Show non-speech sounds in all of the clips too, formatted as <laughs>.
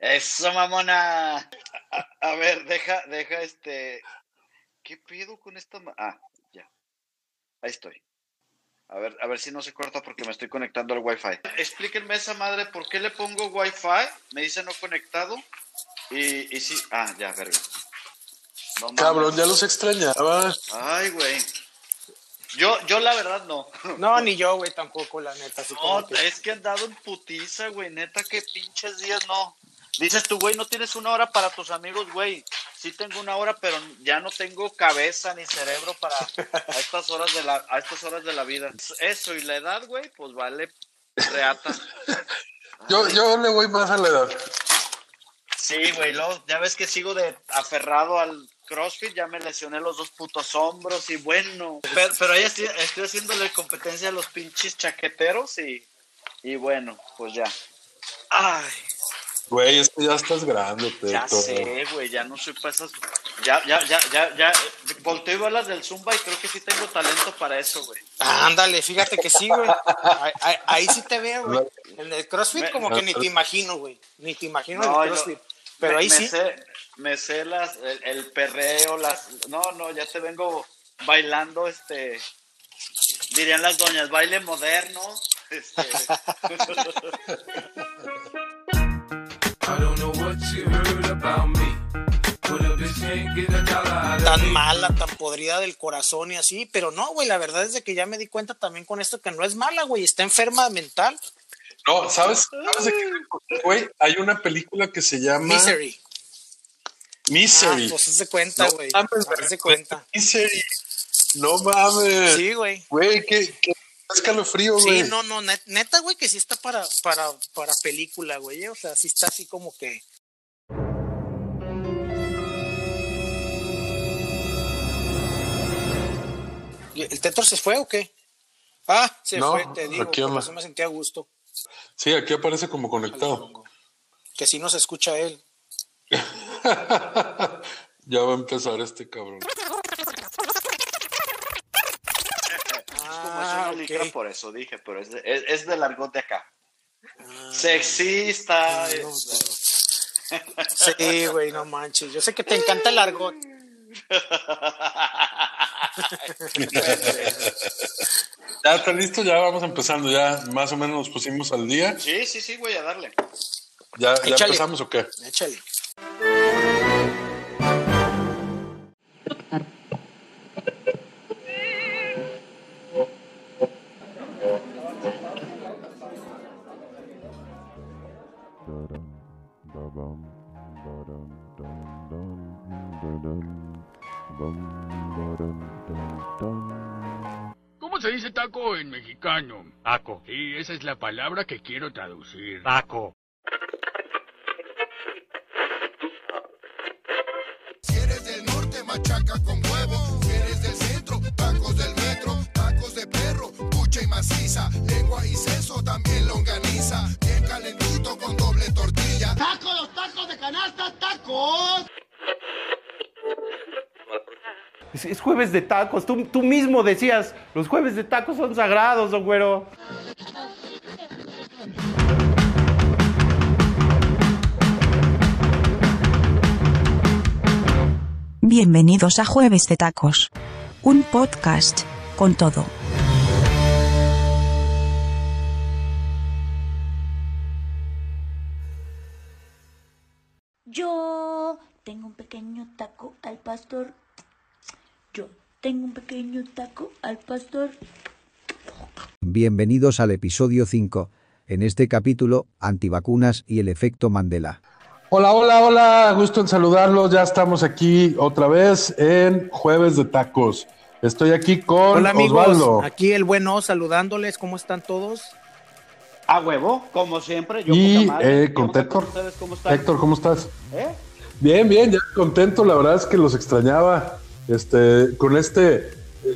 Eso, mamona. A, ver, deja, deja este. ¿Qué pido con esta? Ah, ya. Ahí estoy. A ver, a ver si no se corta porque me estoy conectando al Wi-Fi. Explíquenme esa madre, ¿por qué le pongo Wi-Fi? Me dice no conectado. Y, y sí. Ah, ya, verga. Cabrón, ya los extrañaba. Ay, güey. Yo, yo la verdad no. No, ni yo, güey, tampoco, la neta. no, es que han dado en putiza, güey. Neta, que pinches días no. Dices tú, güey, no tienes una hora para tus amigos, güey. Sí tengo una hora, pero ya no tengo cabeza ni cerebro para a estas horas de la, a estas horas de la vida. Eso y la edad, güey, pues vale reata. yo, yo le voy más a la edad. Sí, güey, ya ves que sigo de aferrado al CrossFit, ya me lesioné los dos putos hombros y bueno. Pero, pero ahí estoy, estoy haciéndole competencia a los pinches chaqueteros y, y bueno, pues ya. Ay. Güey, es que ya estás grande, Peto. Ya sé, güey, ya no soy para esas. Ya, ya, ya, ya, ya. Volteo y veo las del Zumba y creo que sí tengo talento para eso, güey. Ándale, fíjate que sí, güey. Ahí, sí te veo, güey. <laughs> En el CrossFit, como que ni te imagino, güey. Ni te imagino en el CrossFit. Pero ahí sí me sé las, el, perreo, las... No, no, ya te vengo bailando, este... Dirían las doñas, baile moderno. Este. <laughs> <laughs> tan mala, tan podrida del corazón y así, pero no, güey, la verdad es de que ya me di cuenta también con esto que no es mala, güey, está enferma mental. No, ¿sabes? ¿Sabes de qué? Güey, hay una película que se llama... Misery. Misery. Ah, pues se cuenta, güey. No se cuenta. Misery. No mames. Sí, güey. Güey, qué, qué escalofrío, güey. Sí, no, no, neta, güey, que sí está para, para, para película, güey. O sea, sí está así como que. ¿El Tetor se fue o qué? Ah, se fue, te digo, aquí me sentía a gusto. Sí, aquí aparece como conectado. Que si no se escucha él. <laughs> ya va a empezar este cabrón. Es por eso dije, pero es, de, es, del argot de acá. Ah, Sexista. <laughs> sí, güey, no manches. Yo sé que te encanta el argot. <laughs> ya está listo, ya vamos empezando, ya más o menos nos pusimos al día. Sí, sí, sí, voy a darle. ¿Ya, ya empezamos o qué? Échale. Esa es la palabra que quiero traducir. Taco. machaca con huevo. Eres del centro, tacos del metro, tacos de perro, pucha y maciza, lengua y seso, también longaniza, bien calentito con doble tortilla. ¡Tacos, los tacos de canasta, tacos! Es, jueves de tacos. Tú, tú mismo decías, los jueves de tacos son sagrados, don güero. Bienvenidos a Jueves de Tacos. Un podcast con todo. Yo tengo un pequeño taco al pastor. Yo tengo un pequeño taco al pastor. Bienvenidos al episodio 5. En este capítulo, antivacunas y el efecto Mandela. Hola, hola, hola, gusto en saludarlos. Ya estamos aquí otra vez en Jueves de Tacos. Estoy aquí con Hola amigos, aquí el bueno saludándoles, ¿cómo están todos? A huevo, como siempre. Yo y eh, con Héctor. ¿Cómo Héctor, ¿cómo estás? ¿Eh? Bien, bien, ya contento. La verdad es que los extrañaba. Este, con este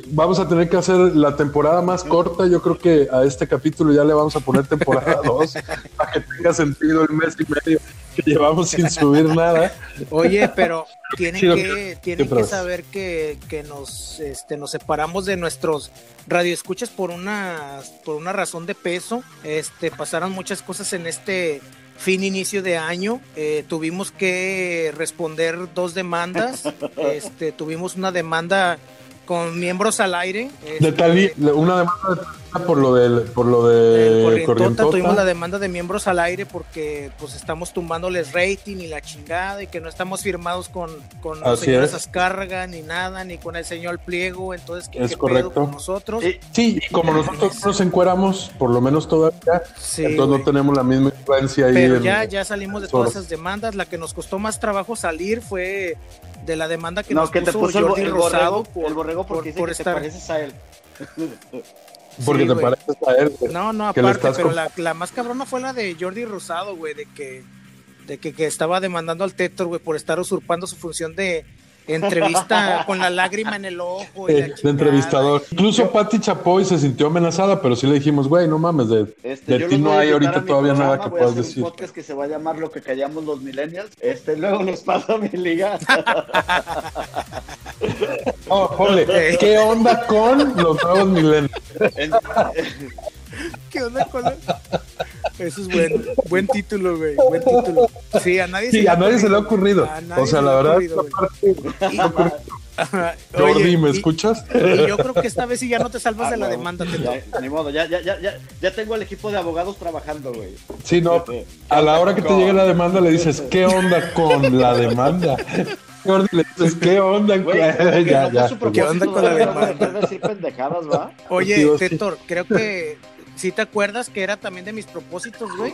vamos a tener que hacer la temporada más corta. Yo creo que a este capítulo ya le vamos a poner temporada <laughs> 2 para que tenga sentido el mes y medio que llevamos sin subir nada. Oye, pero tienen que, tienen que saber que, que, nos, este, nos separamos de nuestros radioescuchas por una, por una razón de peso. Este, pasaron muchas cosas en este fin inicio de año. Eh, tuvimos que responder dos demandas. <laughs> este, tuvimos una demanda con miembros al aire. de Tali, una demanda por lo del por lo de Corrientota, tuvimos la demanda de miembros al aire porque pues estamos tumbándoles rating y la chingada y que no estamos firmados con con los señores ni nada ni con el señor Pliego entonces ¿qué, es correcto. con nosotros sí como nosotros nos encueramos por lo menos todavía entonces no tenemos la misma influencia ahí pero ya ya salimos de todas esas demandas. La que nos costó más trabajo salir fue de la demanda que nos puso, Jordi el, Rosado el borrego porque por, dice que te pareces a él <laughs> porque te pareces a él. No, no, aparte, pero la, la, más cabrona fue la de Jordi Rosado, güey, de que, de que, que estaba demandando al Tetor, güey, por estar usurpando su función de, entrevista con la lágrima en el ojo. Y de entrevistador. Incluso Patti Chapoy se sintió amenazada, pero sí le dijimos, güey, no mames, de, este, ti no hay ahorita todavía nada que puedas decir. Un podcast que se va a llamar Lo que callamos los millennials. Este, luego les paso mi liga. <laughs> oh, jole, ¿qué onda con los nuevos millennials? <laughs> ¿Qué onda con los... Eso es bueno. Buen título, güey. Buen título. Sí, a nadie, se, le a nadie se le ha ocurrido. O sea, la verdad. <laughs> Jordi, ¿me escuchas? Y yo creo que esta vez sí ya no te salvas de la demanda. ni modo, ya, ya, ya, ya tengo el equipo de abogados trabajando, güey. Sí, no. A la hora que te llegue la demanda le dices, ¿qué onda con la demanda? Jordi le dices, ¿qué onda? Güey, ya, ya. ¿Qué onda con la demanda? pendejadas, ¿va? Oye, Héctor, creo que ¿Sí te acuerdas que era también de mis propósitos, güey?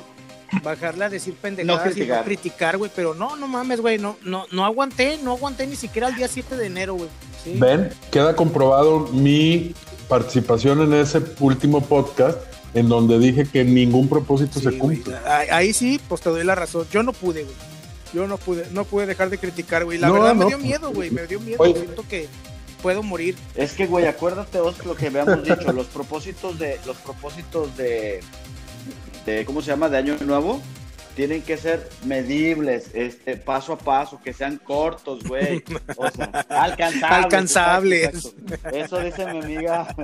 Bajarle a decir pendejadas y no criticar, güey. Pero no, no mames, güey. No, no, no aguanté, no aguanté ni siquiera el día 7 de enero, güey. Ven, queda comprobado mi participación en ese último podcast en donde dije que ningún propósito se cumple. Ahí, sí, pues te doy la razón. Yo no pude, güey. Yo no pude, no pude dejar de criticar, güey. La verdad me dio miedo, güey. Me dio miedo. Siento que puedo morir. Es que, güey, acuérdate vos lo que habíamos dicho, los propósitos de, los propósitos de, de, ¿cómo se llama? De año nuevo, tienen que ser medibles, este, paso a paso, que sean cortos, güey. <laughs> O sea, alcanzables. Alcanzables. Eso dice mi amiga.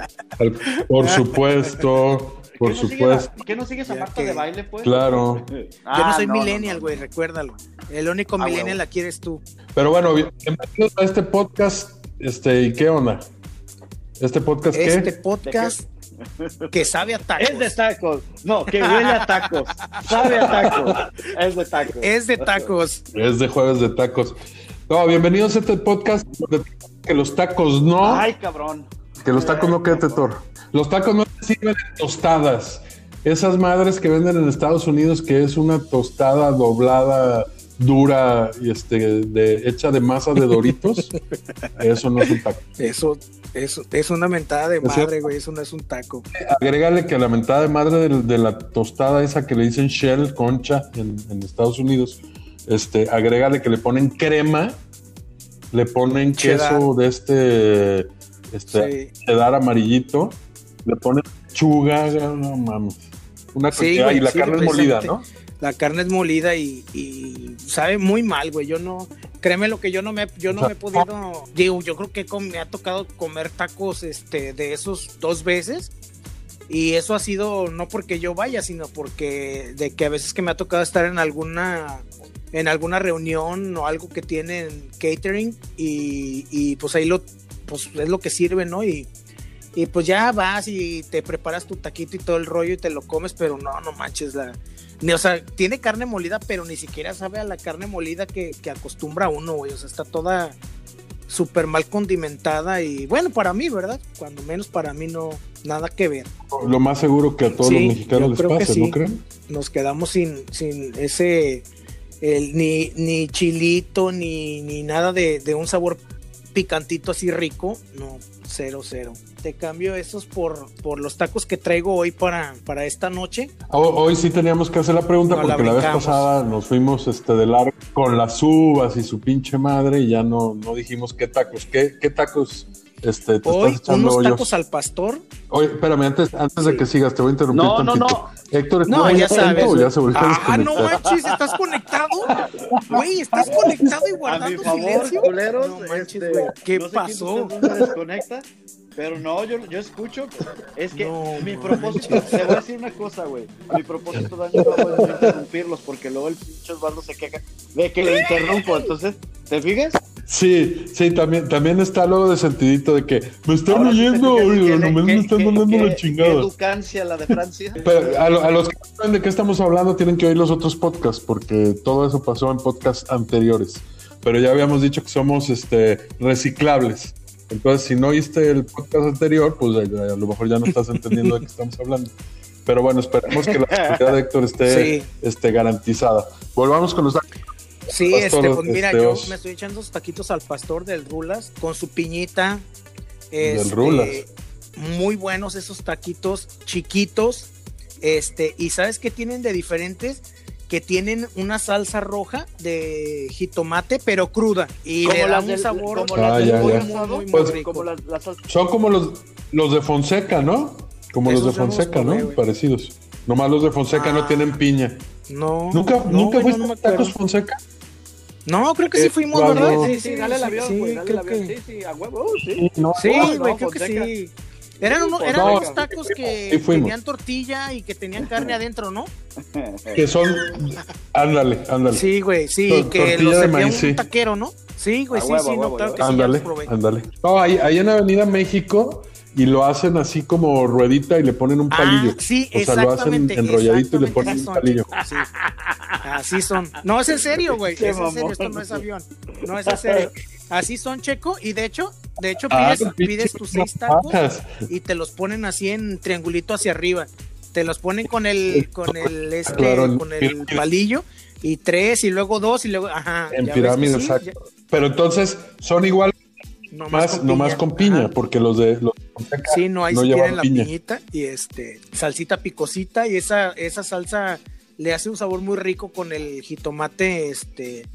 Por supuesto. Por supuesto. ¿Qué no sigues a Marta de baile, pues? Claro. Yo no soy millennial, güey, recuérdalo. El único ah, millennial la quieres tú. Pero bueno, bienvenidos a este podcast este, ¿y qué onda? ¿Este podcast qué? Este podcast que sabe a tacos. Es de tacos. No, que huele a tacos. sabe a tacos. Es de tacos. Es de tacos. Es de jueves de tacos. No, bienvenidos a este podcast que los tacos no. Ay, cabrón. Que los tacos no queden Tor. Los tacos no sirven tostadas. Esas madres que venden en Estados Unidos, que es una tostada doblada dura y este de hecha de masa de doritos, <laughs> eso no es un taco. Eso, eso es una mentada de madre, güey, eso no es un taco. Agrégale que la mentada de madre de, la tostada esa que le dicen shell, concha en, Estados Unidos, este, agrégale que le ponen crema, le ponen queso de este, este cheddar amarillito, le ponen chuga, no mames. Una sí, y la carne molida, ¿no? La carne es molida y, sabe muy mal, güey. Yo no, créeme lo que yo no me, yo no me he podido, digo, yo creo que me ha tocado comer tacos, este, de esos dos veces. Y eso ha sido no porque yo vaya, sino porque de que a veces que me ha tocado estar en alguna en alguna reunión o algo que tienen catering y, y pues ahí lo pues es lo que sirve, ¿no? Y, y pues ya vas y te preparas tu taquito y todo el rollo y te lo comes, pero no, no manches la o sea, tiene carne molida, pero ni siquiera sabe a la carne molida que, acostumbra uno, güey. O sea, está toda súper mal condimentada y bueno, para mí, ¿verdad? Cuando menos para mí no, nada que ver. Lo más seguro que a todos los mexicanos les pasa, ¿no creen? Nos quedamos sin, sin ese, ni, ni chilito, ni, ni nada de, de un sabor picantito así rico, no, cero, cero te cambio esos por, por los tacos que traigo hoy para, para esta noche. Hoy, sí teníamos que hacer la pregunta porque la, vez pasada nos fuimos este de largo con las uvas y su pinche madre y ya no, no dijimos qué tacos, qué, qué tacos Este, te Hoy, estás echando unos hoyos. tacos al pastor. Oye, espérame, antes, antes de que sigas, te voy a interrumpir No, no, tantito. Héctor, ¿estás No, ya conectado sabes. o ya se volvió a Ah, no manches, ¿estás conectado? Güey, ¿estás <laughs> conectado y A guardando favor, silencio? culeros, No manches, este, ¿qué no sé quién de pasó? no desconecta, pero no, yo, yo escucho. Es que No mi manches. propósito, te voy a decir una cosa, güey. Mi propósito de año nuevo es interrumpirlos, porque luego el pinche Osvaldo se queja de que le interrumpo. Entonces, ¿te fijas? Sí, sí, también, también está luego de sentidito de que me están oyendo, nomás me están mandando la Qué chingada. educancia la de Francia. <laughs> Pero a, lo- a los que no saben de qué estamos hablando tienen que oír los otros podcasts, porque todo eso pasó en podcasts anteriores. Pero ya habíamos dicho que somos este, reciclables. Entonces, si no oíste el podcast anterior, pues a, a lo mejor ya no estás entendiendo de qué estamos hablando. Pero bueno, esperemos que la <laughs> seguridad de Héctor esté, Sí. esté garantizada. Volvamos con los Sí, Pastor, este, pues mira, este, yo os- me estoy echando esos taquitos al pastor del Rulas con su piñita. Del este, Rulas. Muy buenos esos taquitos chiquitos. Este, y ¿sabes qué tienen de diferentes? Que tienen una salsa roja de jitomate, pero cruda. Y Como le da un del- sabor del. Son como los, los de Fonseca, ¿no? Como Esos los de Fonseca, ¿no? güey. Parecidos. Nomás los de Fonseca no Ah. tienen piña. No. ¿Nunca, no, ¿nunca fuiste no, no a me tacos. Fonseca? No, creo que sí Eh, fuimos, ¿verdad? Sí, sí, dale el avión, sí, güey, dale creo el avión. que- Sí, sí, a huevo, sí. No, Sí, No, güey, no, creo que Fonseca. sí. Eran, uno- Sí, eran no, unos tacos que sí tenían tortilla y que tenían carne adentro, ¿no? <laughs> que son. Ándale, ándale. Sí, güey, sí, Tor- que tortilla los de servía maíz, un sí. taquero, ¿no? Sí, güey, sí, huevo, sí, a no, huevo, claro a que sí, ya ándale, ándale. No, ahí, ahí en Avenida México y lo hacen así como ruedita y le ponen un palillo. Ah, sí, o sea, lo hacen exactamente. enrolladito y le ponen así un son, palillo. sí. Así son. No, es en serio, güey. Es en serio, esto no es avión. No es en serio. Así son, Checo, y de hecho, de hecho Ah, pides, pinche pides tus seis tacos y te los ponen así en triangulito hacia arriba. Te los ponen con el, con el, este, Claro, con el palillo y tres y luego dos y luego, ajá. En pirámide, sí, exacto. Pero entonces son igual, nomás más, con nomás piña. con piña, porque los de los Sí, no, ahí no llevan tienen la piña. piñita y este, salsita picosita y esa, esa salsa le hace un sabor muy rico con el jitomate, este,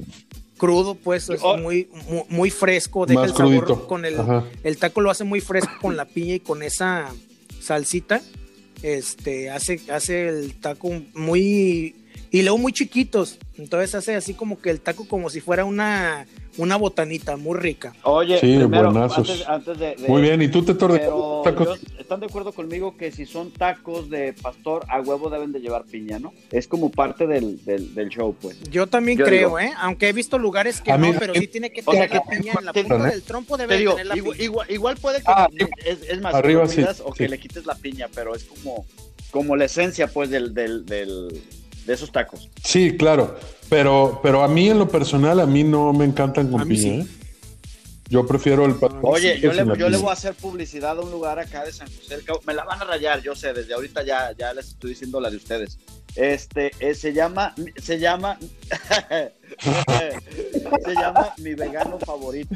crudo, pues, es Oh. muy, muy, muy fresco, deja Más el sabor crudito. con el, Ajá. el taco lo hace muy fresco con la piña y con esa salsita, este, hace, hace el taco muy, y luego muy chiquitos, entonces hace así como que el taco como si fuera una, una botanita muy rica. Oye, Sí, primero, buenazos. antes, antes de, de- Muy bien, ¿y tú te tacos? están de acuerdo conmigo que si son tacos de pastor, a huevo deben de llevar piña, ¿no? Es como parte del, del, del show, pues. Yo también Yo creo, digo- ¿eh? Aunque he visto lugares que A no, mí- pero sí tiene que O sea, tener que- piña en la punta ¿eh? del trompo Te debe digo, tener la igual, piña. igual, igual puede que Ah, es, es más, arriba sí, o que le quites la piña, pero es como, como la esencia, pues, del, del, del, de esos tacos. Sí, claro. Pero, pero a mí en lo personal, a mí no me encantan con A mí piña. sí. ¿eh? Yo prefiero el pastor. Oye, yo, le, yo le voy a hacer publicidad a un lugar acá de San José del Cabo. Me la van a rayar, yo sé, desde ahorita ya, ya les estoy diciendo la de ustedes. Este, eh, se llama, se llama, <laughs> se llama mi vegano favorito.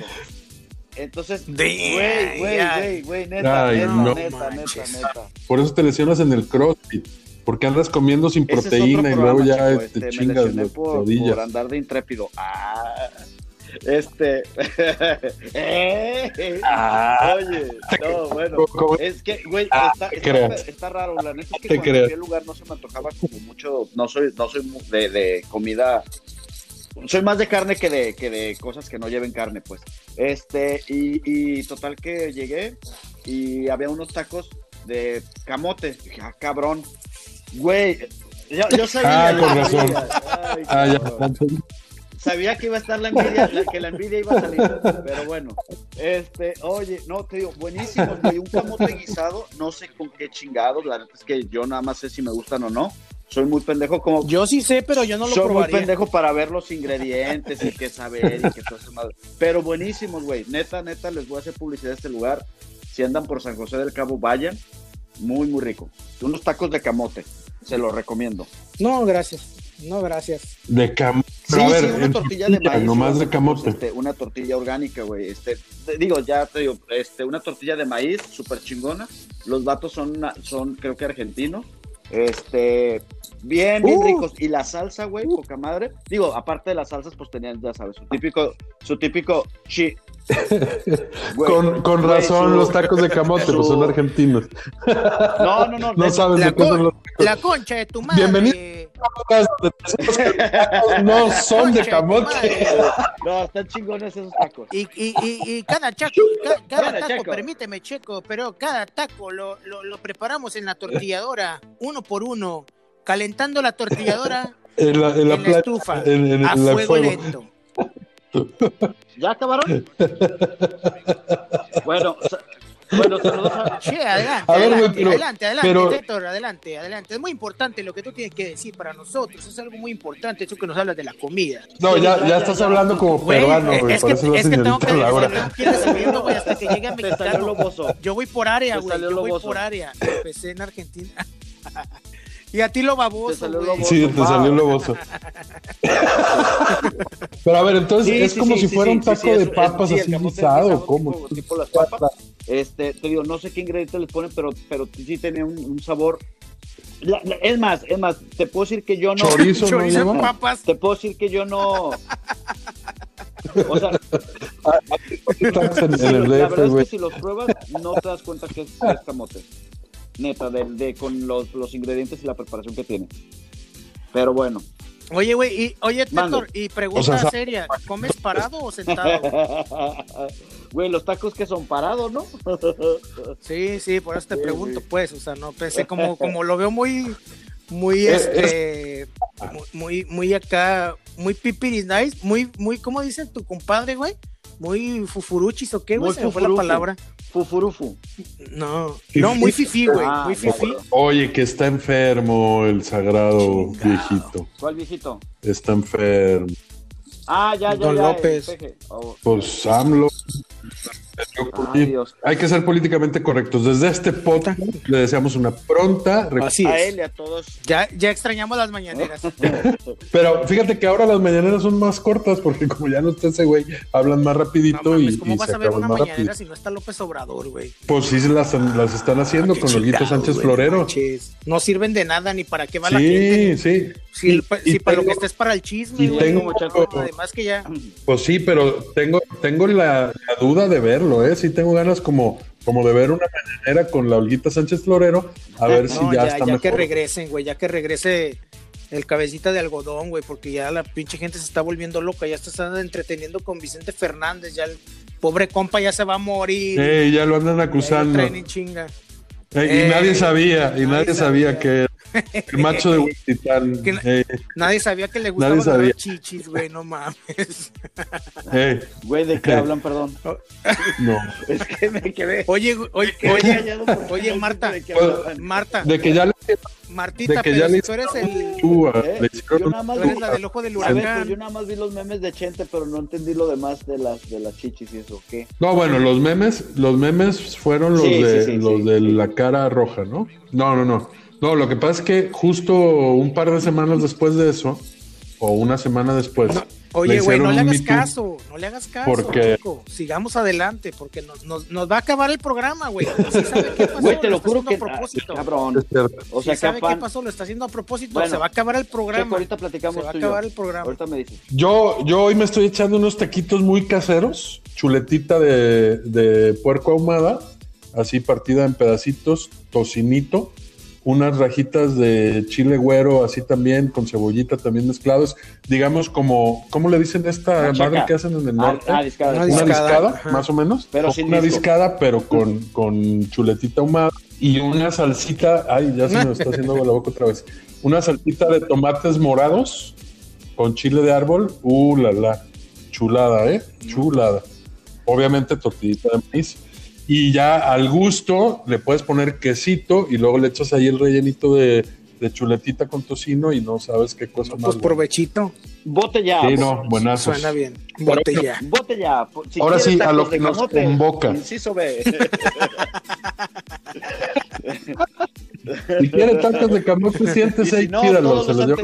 Entonces, güey, güey, güey, güey, neta, Ay, neta, no neta, neta. Por eso te lesionas en el crossfit. Porque andas comiendo sin Ese proteína y luego ya chico, este, este, me chingas las por, por andar de intrépido. Ah, este. Ah. <laughs> Oye, no, bueno. ¿Cómo? Es que, güey, Ah, está, te está, está raro. La neta es que Te cuando fui al lugar no se me antojaba como mucho. No soy, no soy de, de comida. Soy más de carne que de, que de cosas que no lleven carne, pues. Este, y, y total que llegué y había unos tacos de camote. Dije, ah, cabrón. Güey, yo, yo sabía. Ah, yo con sabía. razón. Ay, Ah, ya. Sabía que iba a estar la envidia, la- que la envidia iba a salir, pero bueno. Este, oye, no, te digo, buenísimo, güey, un camote guisado, no sé con qué chingados, la neta es que yo nada más sé si me gustan o no. Soy muy pendejo como Yo sí sé, pero yo no lo soy muy pendejo para ver los ingredientes y qué saber y qué todo eso. Pero buenísimos, güey. Neta, neta, les voy a hacer publicidad a este lugar. Si andan por San José del Cabo, vayan. Muy, muy rico. Unos tacos de camote. Se los recomiendo. No, gracias. No, gracias. De camote. Sí, a ver, sí, una tortilla de maíz. Nomás güey, de camote. este, una tortilla orgánica, güey. Este, te digo, ya te digo, este, una tortilla de maíz súper chingona. Los vatos son, una- son, creo que argentinos. Este, bien, bien Uh. ricos. Y la salsa, güey, poca madre. Digo, aparte de las salsas, pues tenían, ya sabes, su típico, su típico chi. <laughs> Güey, con, con güey, razón su- los tacos de camote, su- pues son argentinos. No, no, no. <laughs> No sabes La, de qué son con- los la concha de tu madre. Bienvenido. No son de camote. No, están chingones esos tacos. Y, y, y, y cada, chaco, <laughs> ca- cada Cada taco, chaco. permíteme, Checo, pero cada taco lo, lo, lo preparamos en la tortilladora, uno por uno, calentando la tortilladora En la, en la en la playa, estufa, en, en- a en la fuego fuego. lento. ¿Ya acabaron? <laughs> bueno, bueno, saludos a... Che, adelante, A ver, adelante, pero- adelante, adelante, pero- Héctor, adelante, adelante. Es muy importante lo que tú tienes que decir para nosotros, es algo muy importante, eso que nos hablas de la comida. No, ya, Ya, estás ya. hablando como Güey, peruano, güey. es Por que, eso la es que tengo que, recibiendo, güey, hasta que llegue a <laughs> mexicano. Yo voy por área, güey. Yo voy por área. Empecé en Argentina. <laughs> y a ti lo Te baboso, salió güey. loboso. Sí, te salió loboso. <laughs> Pero a ver, entonces Sí, es sí, como sí, si fuera sí, un taco sí, de papas así guisado, ¿cómo? Tipo, tipo las papas. Este, te digo, no sé qué ingredientes les ponen, pero, pero sí tenía un, un sabor. La- la- es más, es más, te puedo decir que yo no. Chorizo no Chorizo lleva. papas. Te puedo decir que yo no. O sea, <laughs> los- la verdad es güey. que si los pruebas, no te das cuenta que es, que es camote. Neta, de, de- con los, los ingredientes y la preparación que tiene. Pero bueno. Oye, güey, y, oye. Héctor, y pregunta O sea, sa- seria, ¿comes parado o sentado? <laughs> Güey, los tacos que son parados, ¿no? <laughs> Sí, sí, por eso te Sí, pregunto, sí. pues, o sea, no pensé como, como lo veo muy, muy, este, mu- muy, muy acá, muy pipiris nice, muy, muy, ¿cómo dice tu compadre, güey? Muy fufuruchis o qué, güey, se me fue la palabra. Fufurufu. No, no, muy fifí, güey, Ah, muy ya, fifí. Oye, que está enfermo el sagrado Chingado. viejito. ¿Cuál viejito? Está enfermo. Ah, ya, ya, Don ya. López. Oh, Pues AMLO. Ay, Dios. Hay que ser políticamente correctos. Desde este podcast le deseamos una pronta recuperación. Así a él y a todos. Ya, ya extrañamos las mañaneras. <laughs> Pero fíjate que ahora las mañaneras son más cortas porque como ya no está ese güey, hablan más No rapidito mames, y, ¿cómo y vas se a ver una más mañanera rápido. si no está López Obrador, güey? Pues sí las, las están haciendo Qué con Olguito chingados, Sánchez güey, Florero. no manches. No sirven de nada ni para qué va la gente. Sí, sí. Si, Y- para lo que estés para el chisme, y güey, tengo- muchacho, además que ya. Pues sí, pero tengo, tengo la, la duda de verlo, ¿eh? Sí tengo ganas como, como de ver una mañanera con la Olguita Sánchez Florero, a ver si ya, ya, está ya mejor. que regresen, güey, ya que regrese el cabecita de algodón, güey, porque ya la pinche gente se está volviendo loca, ya se están entreteniendo con Vicente Fernández, ya el pobre compa ya se va a morir. Ya lo andan acusando. chinga. Ey, y Eh, nadie sabía, y nadie nadie sabía sabía. que <laughs> el macho de Huititán. Ey, Nadie sabía que le gustaba Nadie agarrar sabía. chichis, güey, no mames. <laughs> ey, Güey, ¿de qué hablan, perdón? no. <laughs> Es que me quedé. Oye, oye, oye, Marta, de. Marta, De que ya le, Martita, de que pero ya si tú eres el, ah, ¿Eh? Yo nada más tú eres la del ojo del A ver, huracán. pues yo nada más vi los memes de Chente, pero no entendí lo demás de las de las chichis y eso. ¿Qué? No, bueno, los memes, los memes fueron los Sí, de sí, sí, los sí, de sí. la cara roja, ¿no? No, no, no. No, lo que pasa es que justo un par de semanas después de eso, o una semana después, No, Oye, güey, no le hagas caso, no le hagas caso, Porque- chico. Sigamos adelante, porque nos, nos, nos va a acabar el programa, güey. Sí sabe qué pasó, Güey, te lo está juro haciendo que. a propósito. cabrón. O sea, Sí que sabe qué pasó, lo está haciendo a propósito. Bueno, se va a acabar el programa. ahorita platicamos se va a yo. acabar el programa. Ahorita me dices. Yo, yo hoy me estoy echando unos taquitos muy caseros, chuletita de, de puerco ahumada, así partida en pedacitos, tocinito, unas rajitas de chile güero, así también, con cebollita también mezclados, digamos como, ¿cómo le dicen esta madre que hacen en el Ah, norte? ah, discada, Una discada. más o menos. Pero sin una disco. discada, pero con, con chuletita ahumada y una salsita. Ay, ya se me está haciendo la boca otra vez. Una salsita de tomates morados con chile de árbol. Uh, la la. Chulada, ¿eh? Chulada. Obviamente tortillita de maíz. Y ya al gusto le puedes poner quesito y luego le echas ahí el rellenito de, de chuletita con tocino y no sabes qué cosa No, más. pues provechito. Bote ya. Sí, po- no, buenazos. Suena bien. Pero Botella. Bote ya. po- si Ahora sí, a lo que nos convoca. Inciso B. <laughs> <laughs> Si quiere tacos de camote, <laughs> siéntese Y si y no, pídalo, todos se los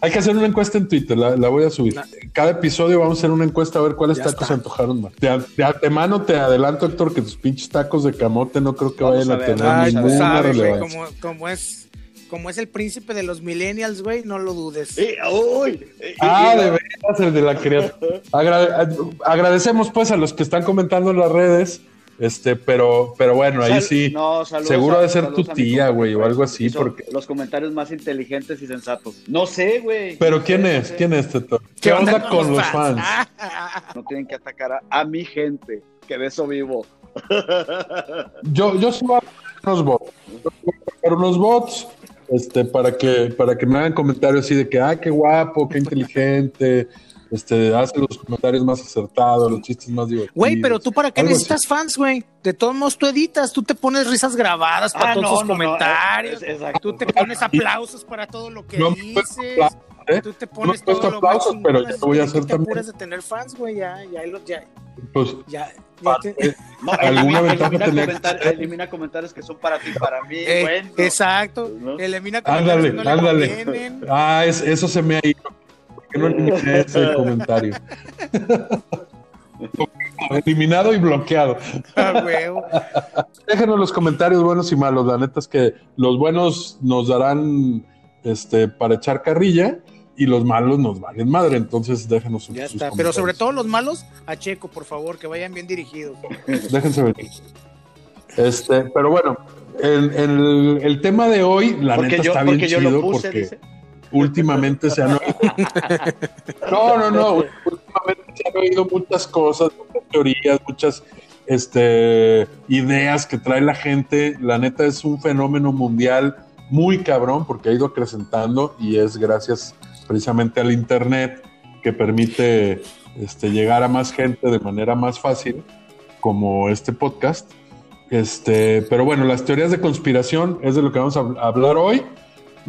Hay que hacer una encuesta en Twitter, la, la voy a subir. Cada episodio vamos a hacer una encuesta a ver cuáles Ya tacos se antojaron más. De, de antemano te adelanto, Héctor, que tus pinches tacos de camote no creo que Vamos vayan a tener ninguna sabes, güey, relevancia. como, como es como es el príncipe de los millennials, güey, no lo dudes. ah, de veras, el de la criatura. agradecemos pues a los que están comentando en las redes. Este, pero, pero bueno, ahí sí. seguro de ser tu tía, güey, o algo así, porque. Los comentarios más inteligentes y sensatos. No sé, güey. Pero ¿quién es? ¿Quién es, Teto? ¿Qué, onda con los fans? <laughs> No tienen que atacar a, mi gente, que de eso vivo. <laughs> yo, yo subo unos bots. unos bots este, para que, para que me hagan comentarios así de que, ah, qué guapo, qué inteligente, este, hace los comentarios más acertados, los chistes más divertidos. Güey, pero tú para qué necesitas fans, güey. De todos modos tú editas, tú te pones risas grabadas para ah, todos los comentarios, tú te pones aplausos para todo lo que dices. ¿eh? Tú te pones todo lo aplausos, pero ya voy a hacer te también. de tener fans, güey, ya, ya, ya, pues, ya, eh, <laughs> no, alguna ventaja elimina, comentar, elimina comentarios que son para ti, para mí. Eh, exacto, elimina comentarios ándale, que no ándale. Le ah, es, eso se me ha ido que no eliminé ese <laughs> comentario? <laughs> Eliminado y bloqueado. Ah, Déjenos los comentarios buenos y malos. La neta es que los buenos nos darán este para echar carrilla y los malos nos valen madre. Entonces déjenos Ya está, pero sobre todo los malos, a Checo, por favor, que vayan bien dirigidos. Déjense venir. Este, pero bueno, el, el, tema de hoy, la neta está bien chido porque últimamente se han oído. <laughs> No, no, no. Últimamente se han oído muchas cosas, muchas teorías, muchas este, ideas que trae la gente. La neta es un fenómeno mundial muy cabrón porque ha ido acrecentando y es gracias precisamente al Internet que permite este, llegar a más gente de manera más fácil, como este podcast. Este, pero bueno, las teorías de conspiración es de lo que vamos a hablar hoy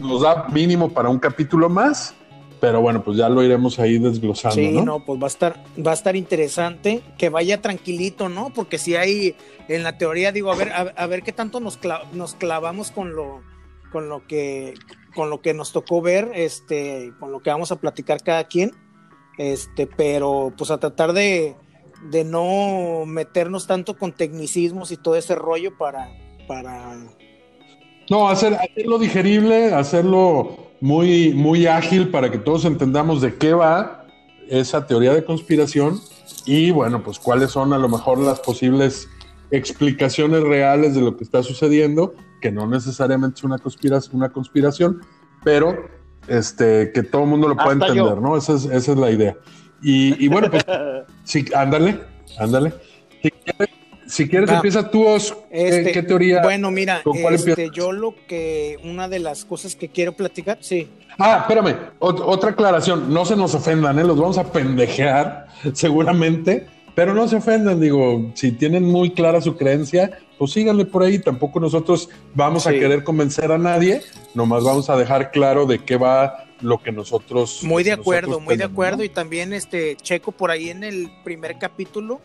nos da mínimo para un capítulo más, pero bueno, pues ya lo iremos ahí desglosando. Sí, ¿no? pues va a estar, va a estar interesante que vaya tranquilito, ¿no? Porque si hay en la teoría, digo, a ver, a, ver qué tanto nos, nos clavamos con lo, con lo que, con lo que nos tocó ver, este, con lo que vamos a platicar cada quien, este, pero pues a tratar de, de no meternos tanto con tecnicismos y todo ese rollo para, para no, hacer, hacerlo digerible, hacerlo muy, muy ágil para que todos entendamos de qué va esa teoría de conspiración y bueno, pues cuáles son a lo mejor las posibles explicaciones reales de lo que está sucediendo, que no necesariamente es una conspiración, una conspiración pero este, que todo el mundo lo pueda entender, ¿no? Esa es, esa es la idea. Y, y bueno, pues <laughs> sí, ándale, ándale. Si quieres, si quieres, ah, empieza tú, este, ¿Qué, teoría? Bueno, mira, este, yo lo que, una de las cosas que quiero platicar, sí. Ah, espérame, otra aclaración, no se nos ofendan, ¿eh? los vamos a pendejear, <laughs> seguramente, pero no se ofendan, digo, si tienen muy clara su creencia, pues síganle por ahí, tampoco nosotros vamos a querer convencer a nadie, nomás vamos a dejar claro de qué va lo que nosotros... Muy de acuerdo, muy de acuerdo, y también este Checo por ahí en el primer capítulo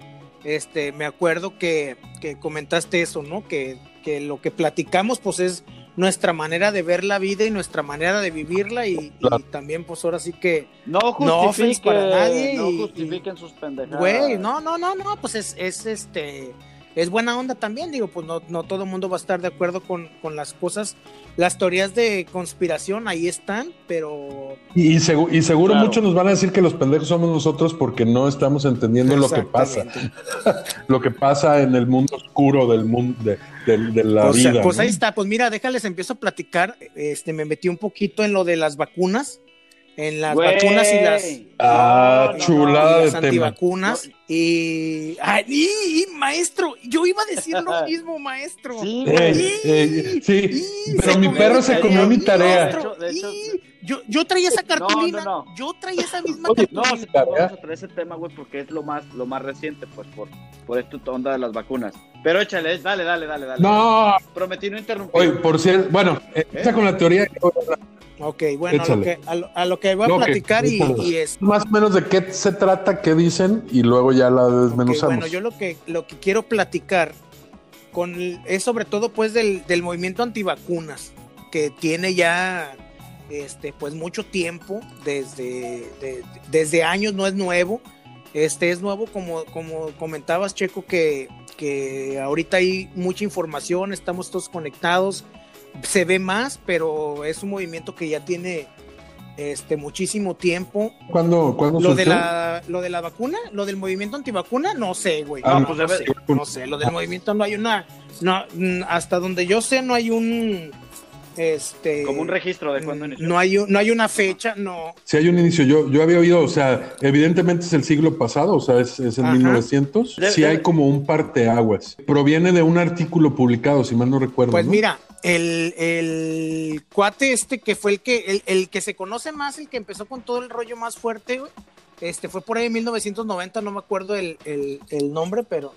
este, me acuerdo que, comentaste eso, ¿no? Que, lo que platicamos, pues es nuestra manera de ver la vida y nuestra manera de vivirla y, también pues ahora sí que no justifiquen para nadie no justifiquen sus pendejadas güey no no no no pues es, es este es buena onda también, digo, pues no, no todo el mundo va a estar de acuerdo con, las cosas. Las teorías de conspiración ahí están, pero... Y, y seguro muchos nos van a decir que los pendejos somos nosotros porque no estamos entendiendo lo que pasa. <laughs> lo que pasa en el mundo oscuro del mundo, de, la vida. Pues ahí está, pues mira, déjales, empiezo a platicar. Este, me metí un poquito en lo de las vacunas en las vacunas y las ah, chulada las antivacunas y, y, maestro yo iba a decir lo <laughs> mismo maestro. Sí, sí, pero mi perro se comió mi tarea. yo, yo traía esa cartulina yo traía esa misma cartulina. no vamos a traer ese tema güey porque es lo más lo más reciente pues por por esta onda de las vacunas. Pero échale dale dale dale dale. No. Prometí no interrumpir. Oye, por cierto bueno empieza con la teoría Ok, bueno, a lo, que, a, lo, que, voy a platicar y, es... Más o menos de qué se trata, qué dicen y luego ya la desmenuzamos. bueno, yo lo que, lo que quiero platicar con es sobre todo pues del, del movimiento antivacunas, que tiene ya este, pues mucho tiempo, desde, desde años, no es nuevo. Este es nuevo, como, como comentabas, Checo, que, que ahorita hay mucha información, estamos todos conectados se ve más, pero es un movimiento que ya tiene este muchísimo tiempo. ¿Cuándo, cuándo lo de la lo de la vacuna, lo del movimiento antivacuna, no sé, güey. Ah, no, pues no, sé, no, sé, lo del movimiento no hay una no hasta donde yo sé no hay un este, Como un registro de cuándo inició. No hay, no hay una fecha, no. Sí hay un inicio. Yo, yo había oído, o sea, evidentemente es el siglo pasado, o sea, es, es en 1900. sí hay como un parteaguas. Proviene de un artículo publicado, si mal no recuerdo. Pues mira, el, el, cuate este que fue el que, el, que se conoce más, el que empezó con todo el rollo más fuerte, este fue por ahí en 1990, no me acuerdo el, el nombre, pero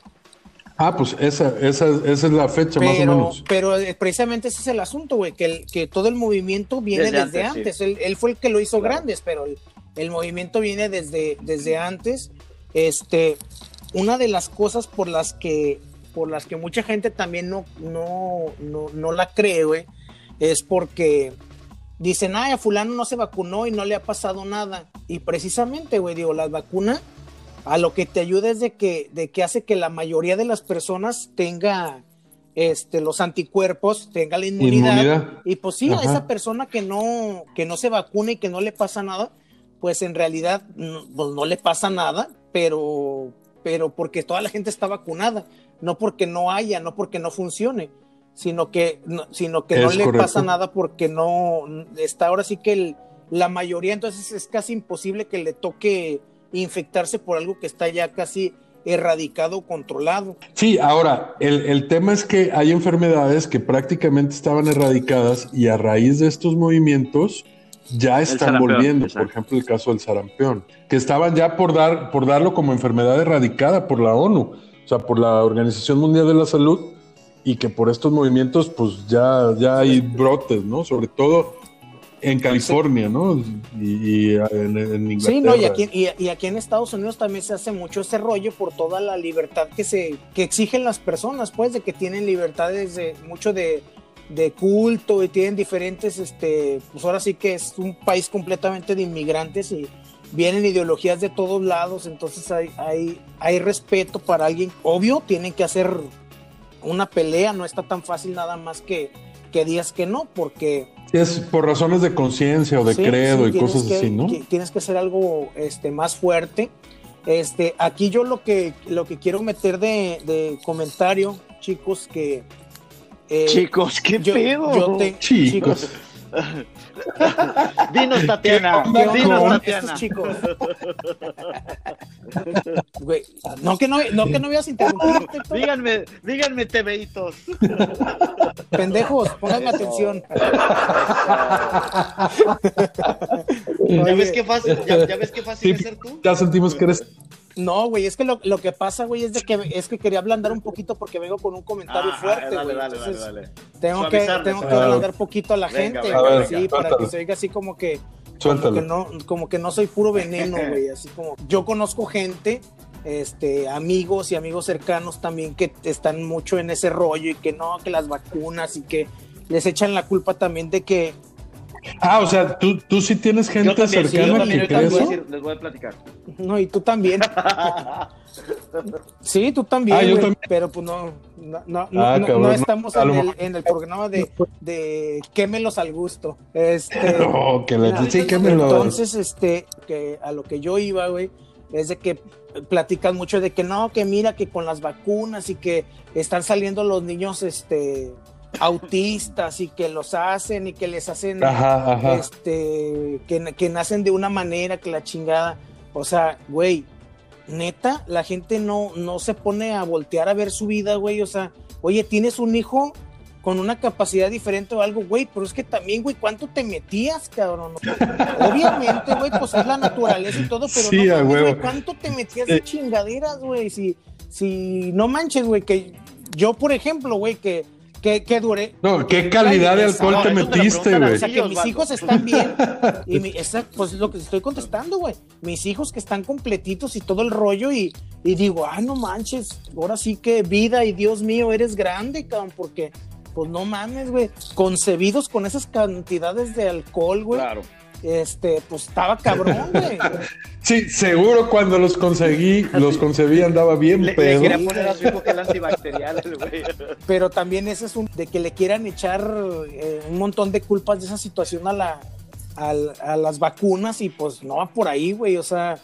Ah, pues esa, esa, esa es la fecha más o menos. Pero eh, precisamente ese es el asunto, güey, que, el, que todo el movimiento viene desde, antes. Él, fue el que lo hizo grandes, pero el, movimiento viene desde, desde antes. Este, una de las cosas por las que, por las que mucha gente también no, no, no, no la cree, güey, es porque dicen, ay, a fulano no se vacunó y no le ha pasado nada. Y precisamente, güey, digo, las vacunas a lo que te ayuda es de que, de que hace que la mayoría de las personas tenga este, los anticuerpos, tenga la inmunidad. Y pues sí, a esa persona que no, que no se vacuna y que no le pasa nada, pues en realidad no, pues no le pasa nada, pero, pero porque toda la gente está vacunada, no porque no haya, no porque no funcione, sino que, no, sino que no le pasa nada porque no está ahora sí que la mayoría, entonces es casi imposible que le toque infectarse por algo que está ya casi erradicado, controlado. Sí, ahora, el, tema es que hay enfermedades que prácticamente estaban erradicadas y a raíz de estos movimientos ya están volviendo, por ejemplo el caso del sarampión, que estaban ya por, dar, por darlo como enfermedad erradicada por la ONU, sea, por la Organización Mundial de la Salud, y que por estos movimientos pues ya, ya hay brotes, ¿no? Sobre todo en California, ¿no? Y, en, Inglaterra. Sí, no, y aquí, y, aquí, en Estados Unidos también se hace mucho ese rollo por toda la libertad que se que exigen las personas, pues, de que tienen libertades de mucho de, de culto y tienen diferentes, este, pues ahora sí que es un país completamente de inmigrantes y vienen ideologías de todos lados, entonces hay, hay, hay respeto para alguien. Obvio, tienen que hacer una pelea, no está tan fácil nada más que, que digas que no, porque es por razones de conciencia o de credo y cosas así, ¿no? tienes que hacer algo este, más fuerte. Este, aquí yo lo que, lo que quiero meter de, comentario, chicos, que... Eh, chicos, ¿qué pedo? Yo chicos. Dinos, Tatiana. Dinos, Tatiana. chicos. <laughs> no que no, no que no voy a interrumpir. díganme, díganme, TVitos. Pendejos, pónganme atención. ¿Ya ves qué fácil, ya, ya ves qué fácil es ser tú? Ya sentimos que eres no, güey, es que lo, lo, que pasa, güey, es de que es que quería ablandar un poquito porque vengo con un comentario ah, fuerte, güey. Entonces, tengo que, tengo que ablandar poquito a la gente, sí, para que se oiga así como que, como que no, como que no soy puro veneno, <laughs> güey. Así como yo conozco gente, este, amigos y amigos cercanos también que están mucho en ese rollo y que no, que las vacunas y que les echan la culpa también de que Ah, o sea, tú, tú sí tienes gente cercana que crees les voy a platicar. No, y tú también. sí, tú también, ah, pero pues no, no, no, ah, no, estamos en el, en el, programa de, de quémelos al gusto. Este, <laughs> no, que sí, quémelos. Entonces, este, que a lo que yo iba, güey, es de que platican mucho de que no, que mira que con las vacunas y que están saliendo los niños, este, autistas y que los hacen y que les hacen este que, que, nacen de una manera que la chingada. O sea güey neta la gente no no se pone a voltear a ver su vida güey. O sea oye tienes un hijo con una capacidad diferente o algo güey pero es que también güey cuánto te metías cabrón obviamente güey pues es la naturaleza y todo pero no güey, cuánto te metías de chingaderas güey si si no manches güey que yo por ejemplo güey que ¿Qué, qué duré? No, ¿qué calidad de alcohol te metiste, güey? O sea, que mis hijos están bien. Y mi, pues es lo que estoy contestando, güey. Mis hijos que están completitos y todo el rollo. Y, y digo, ah, no manches, ahora sí que vida y Dios mío, eres grande, cabrón, porque pues no mames, güey, concebidos con esas cantidades de alcohol, güey. Claro. Este, pues estaba cabrón, <laughs> güey. Sí, seguro cuando los conseguí, los concebí andaba bien le, pedo. Le quería poner a su hijo que el antibacterial, güey. Pero también ese es un de que le quieran echar eh, un montón de culpas de esa situación a la a, a las vacunas y pues no va por ahí, güey, o sea,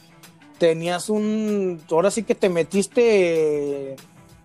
tenías un ahora sí que te metiste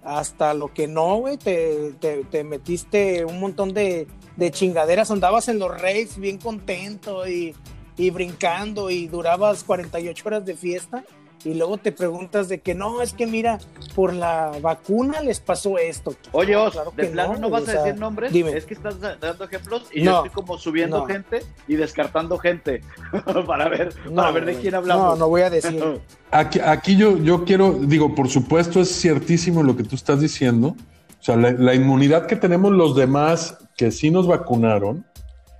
hasta lo que no, güey, te, te, metiste un montón de, de, chingaderas, andabas en los raves bien contento y, y, brincando y durabas 48 horas de fiesta y luego te preguntas de que no, es que mira, por la vacuna les pasó esto. Oye, Os, de plano no, vas a decir nombres, es que estás dando ejemplos y yo estoy como subiendo gente y descartando gente <laughs> para ver, para ver de quién hablamos. No, no voy a decir. <laughs> Aquí, aquí yo, yo quiero, digo, por supuesto es ciertísimo lo que tú estás diciendo. O sea, la, inmunidad que tenemos los demás que sí nos vacunaron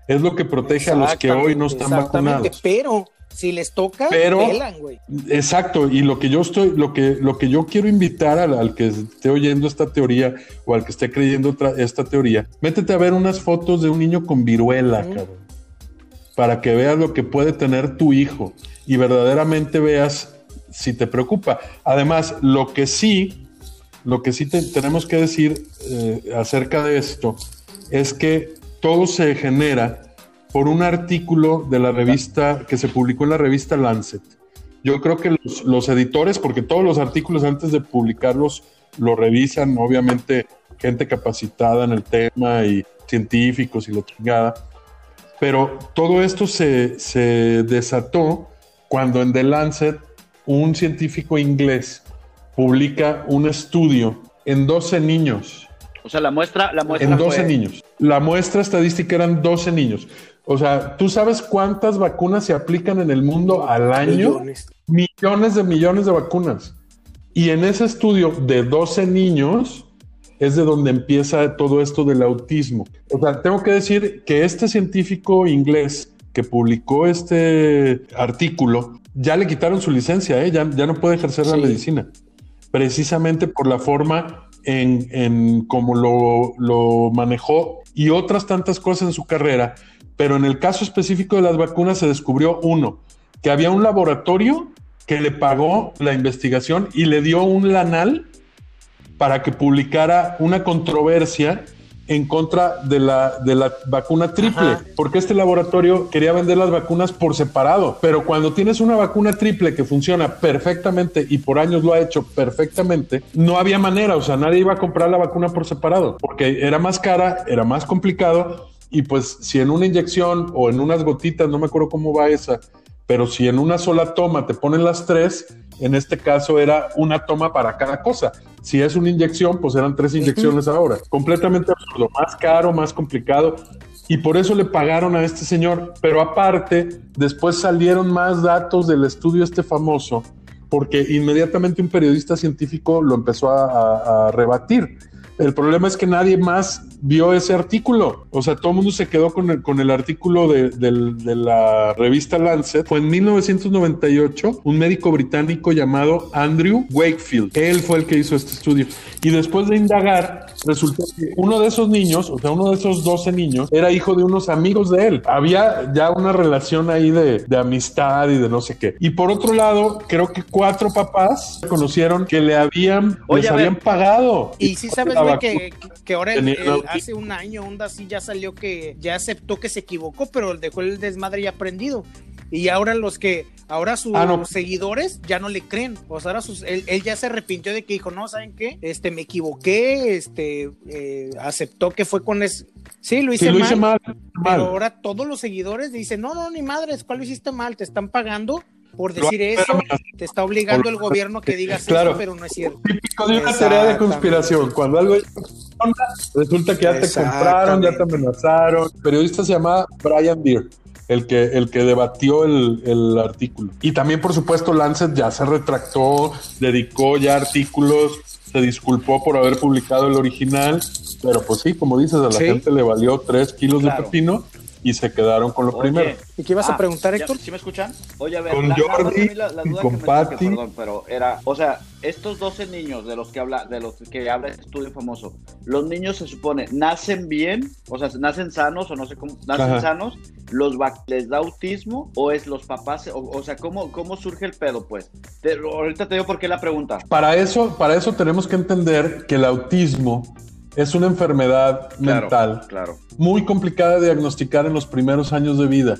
es lo que protege a los que hoy no están vacunados. Pero si les toca, pero güey. Exacto, y lo que yo estoy, lo que, lo que yo quiero invitar al, que esté oyendo esta teoría o al que esté creyendo esta teoría, métete a ver unas fotos de un niño con viruela, cabrón, para que veas lo que puede tener tu hijo y verdaderamente veas si te preocupa. Además, lo que sí, lo que sí tenemos que decir eh, acerca de esto es que todo se genera por un artículo de la revista que se publicó en la revista Lancet. Yo creo que los, editores, porque todos los artículos antes de publicarlos lo revisan, obviamente gente capacitada en el tema y científicos y la chingada, pero todo esto se, se desató cuando en The Lancet un científico inglés publica un estudio en 12 niños. O sea, la muestra, la muestra en 12 niños. La muestra estadística eran 12 niños. O sea, ¿tú sabes cuántas vacunas se aplican en el mundo al año? Millones. Millones de millones de vacunas. Y en ese estudio de 12 niños es de donde empieza todo esto del autismo. O sea, tengo que decir que este científico inglés que publicó este artículo ya le quitaron su licencia, ¿eh? ya, ya no puede ejercer la medicina, precisamente por la forma en, en cómo lo, lo manejó y otras tantas cosas en su carrera, pero en el caso específico de las vacunas se descubrió uno, que había un laboratorio que le pagó la investigación y le dio un lanal para que publicara una controversia en contra de la, de la vacuna triple, porque este laboratorio quería vender las vacunas por separado, pero cuando tienes una vacuna triple que funciona perfectamente y por años lo ha hecho perfectamente, no había manera, o sea, nadie iba a comprar la vacuna por separado, porque era más cara, era más complicado y pues si en una inyección o en unas gotitas, no me acuerdo cómo va esa, pero si en una sola toma te ponen las tres, en este caso era una toma para cada cosa. Si es una inyección, pues eran tres inyecciones ahora. Completamente absurdo, más caro, más complicado. Y por eso le pagaron a este señor. Pero aparte, después salieron más datos del estudio este famoso, porque inmediatamente un periodista científico lo empezó a, rebatir. El problema es que nadie más vio ese artículo. O sea, todo el mundo se quedó con el, con el artículo de, la revista Lancet. Fue en 1998 un médico británico llamado Andrew Wakefield. Él fue el que hizo este estudio. Y después de indagar, resultó que uno de esos niños, o sea, uno de esos 12 niños, era hijo de unos amigos de él. Había ya una relación ahí de, amistad y de no sé qué. Y por otro lado, creo que cuatro papás conocieron que le habían, les habían pagado. Y sí sabes, güey, que, que, ahora el, hace un año, onda así ya salió que ya aceptó que se equivocó, pero dejó el desmadre ya aprendido. Y ahora los que, ahora sus ah, seguidores ya no le creen. O sea, ahora sus, él, ya se arrepintió de que dijo, no, ¿saben qué? Este, me equivoqué, este, eh, aceptó que fue con ese. Sí, lo hice, mal, Pero ahora todos los seguidores dicen, no, no, ni madres, ¿cuál lo hiciste mal? Te están pagando por decir eso, te está obligando el gobierno a que digas eso, pero no es cierto. Típico de una teoría de conspiración. Cuando algo resulta que ya te compraron, ya te amenazaron. El periodista se llama Brian Deere. El que, el que debatió el, el, artículo. Y también, por supuesto, Lancet ya se retractó, dedicó ya artículos, se disculpó por haber publicado el original, pero pues sí, como dices, a la gente le valió tres kilos de pepino y se quedaron con lo primero. ¿Y qué ibas a Ah, preguntar, ya, Héctor? ¿Sí me escuchan? Oye, a ver, Con la, a Jordi la- la y duda con que Patty. perdón, pero era, o sea, estos 12 niños de los que habla, de los que habla este estudio famoso, los niños se supone nacen bien, o sea, nacen sanos o no sé cómo, nacen Ajá. sanos, los va- les da autismo o es los papás, o, o sea, ¿cómo, cómo surge el pedo, pues? Te- ahorita te digo por qué la pregunta. Para eso, para eso tenemos que entender que el autismo es una enfermedad Claro, mental Claro. muy complicada de diagnosticar en los primeros años de vida,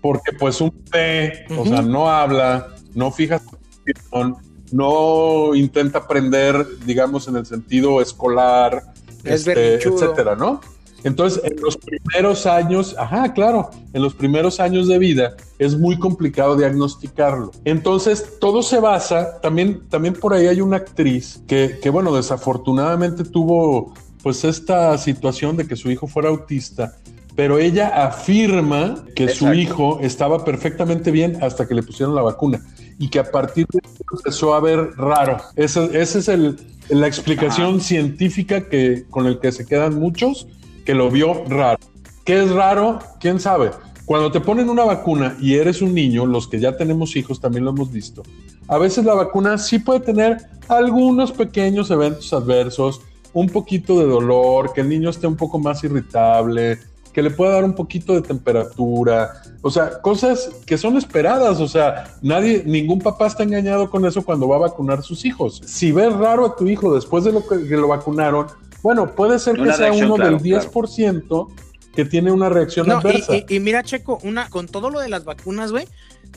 porque pues un bebé, o sea, no habla, no fija su atención, no intenta aprender, digamos, en el sentido escolar, Es este, etcétera, ¿no? Entonces, en los primeros años, ajá, claro, en los primeros años de vida es muy complicado diagnosticarlo. Entonces, todo se basa, también, también por ahí hay una actriz que, que, bueno, desafortunadamente tuvo pues esta situación de que su hijo fuera autista, pero ella afirma que su hijo estaba perfectamente bien hasta que le pusieron la vacuna y que a partir de eso empezó a ver raro. Esa es el, la explicación científica que, con el que se quedan muchos que lo vio raro. ¿Qué es raro? ¿Quién sabe? Cuando te ponen una vacuna y eres un niño, los que ya tenemos hijos también lo hemos visto, a veces la vacuna sí puede tener algunos pequeños eventos adversos, un poquito de dolor, que el niño esté un poco más irritable, que le pueda dar un poquito de temperatura, o sea, cosas que son esperadas, o sea, nadie, ningún papá está engañado con eso cuando va a vacunar sus hijos. Si ves raro a tu hijo después de lo que, que lo vacunaron, bueno, puede ser que Una sea reacción, uno claro, del 10% que tiene una reacción No, y, adversa. y- y mira, Checo, una, con todo lo de las vacunas, güey,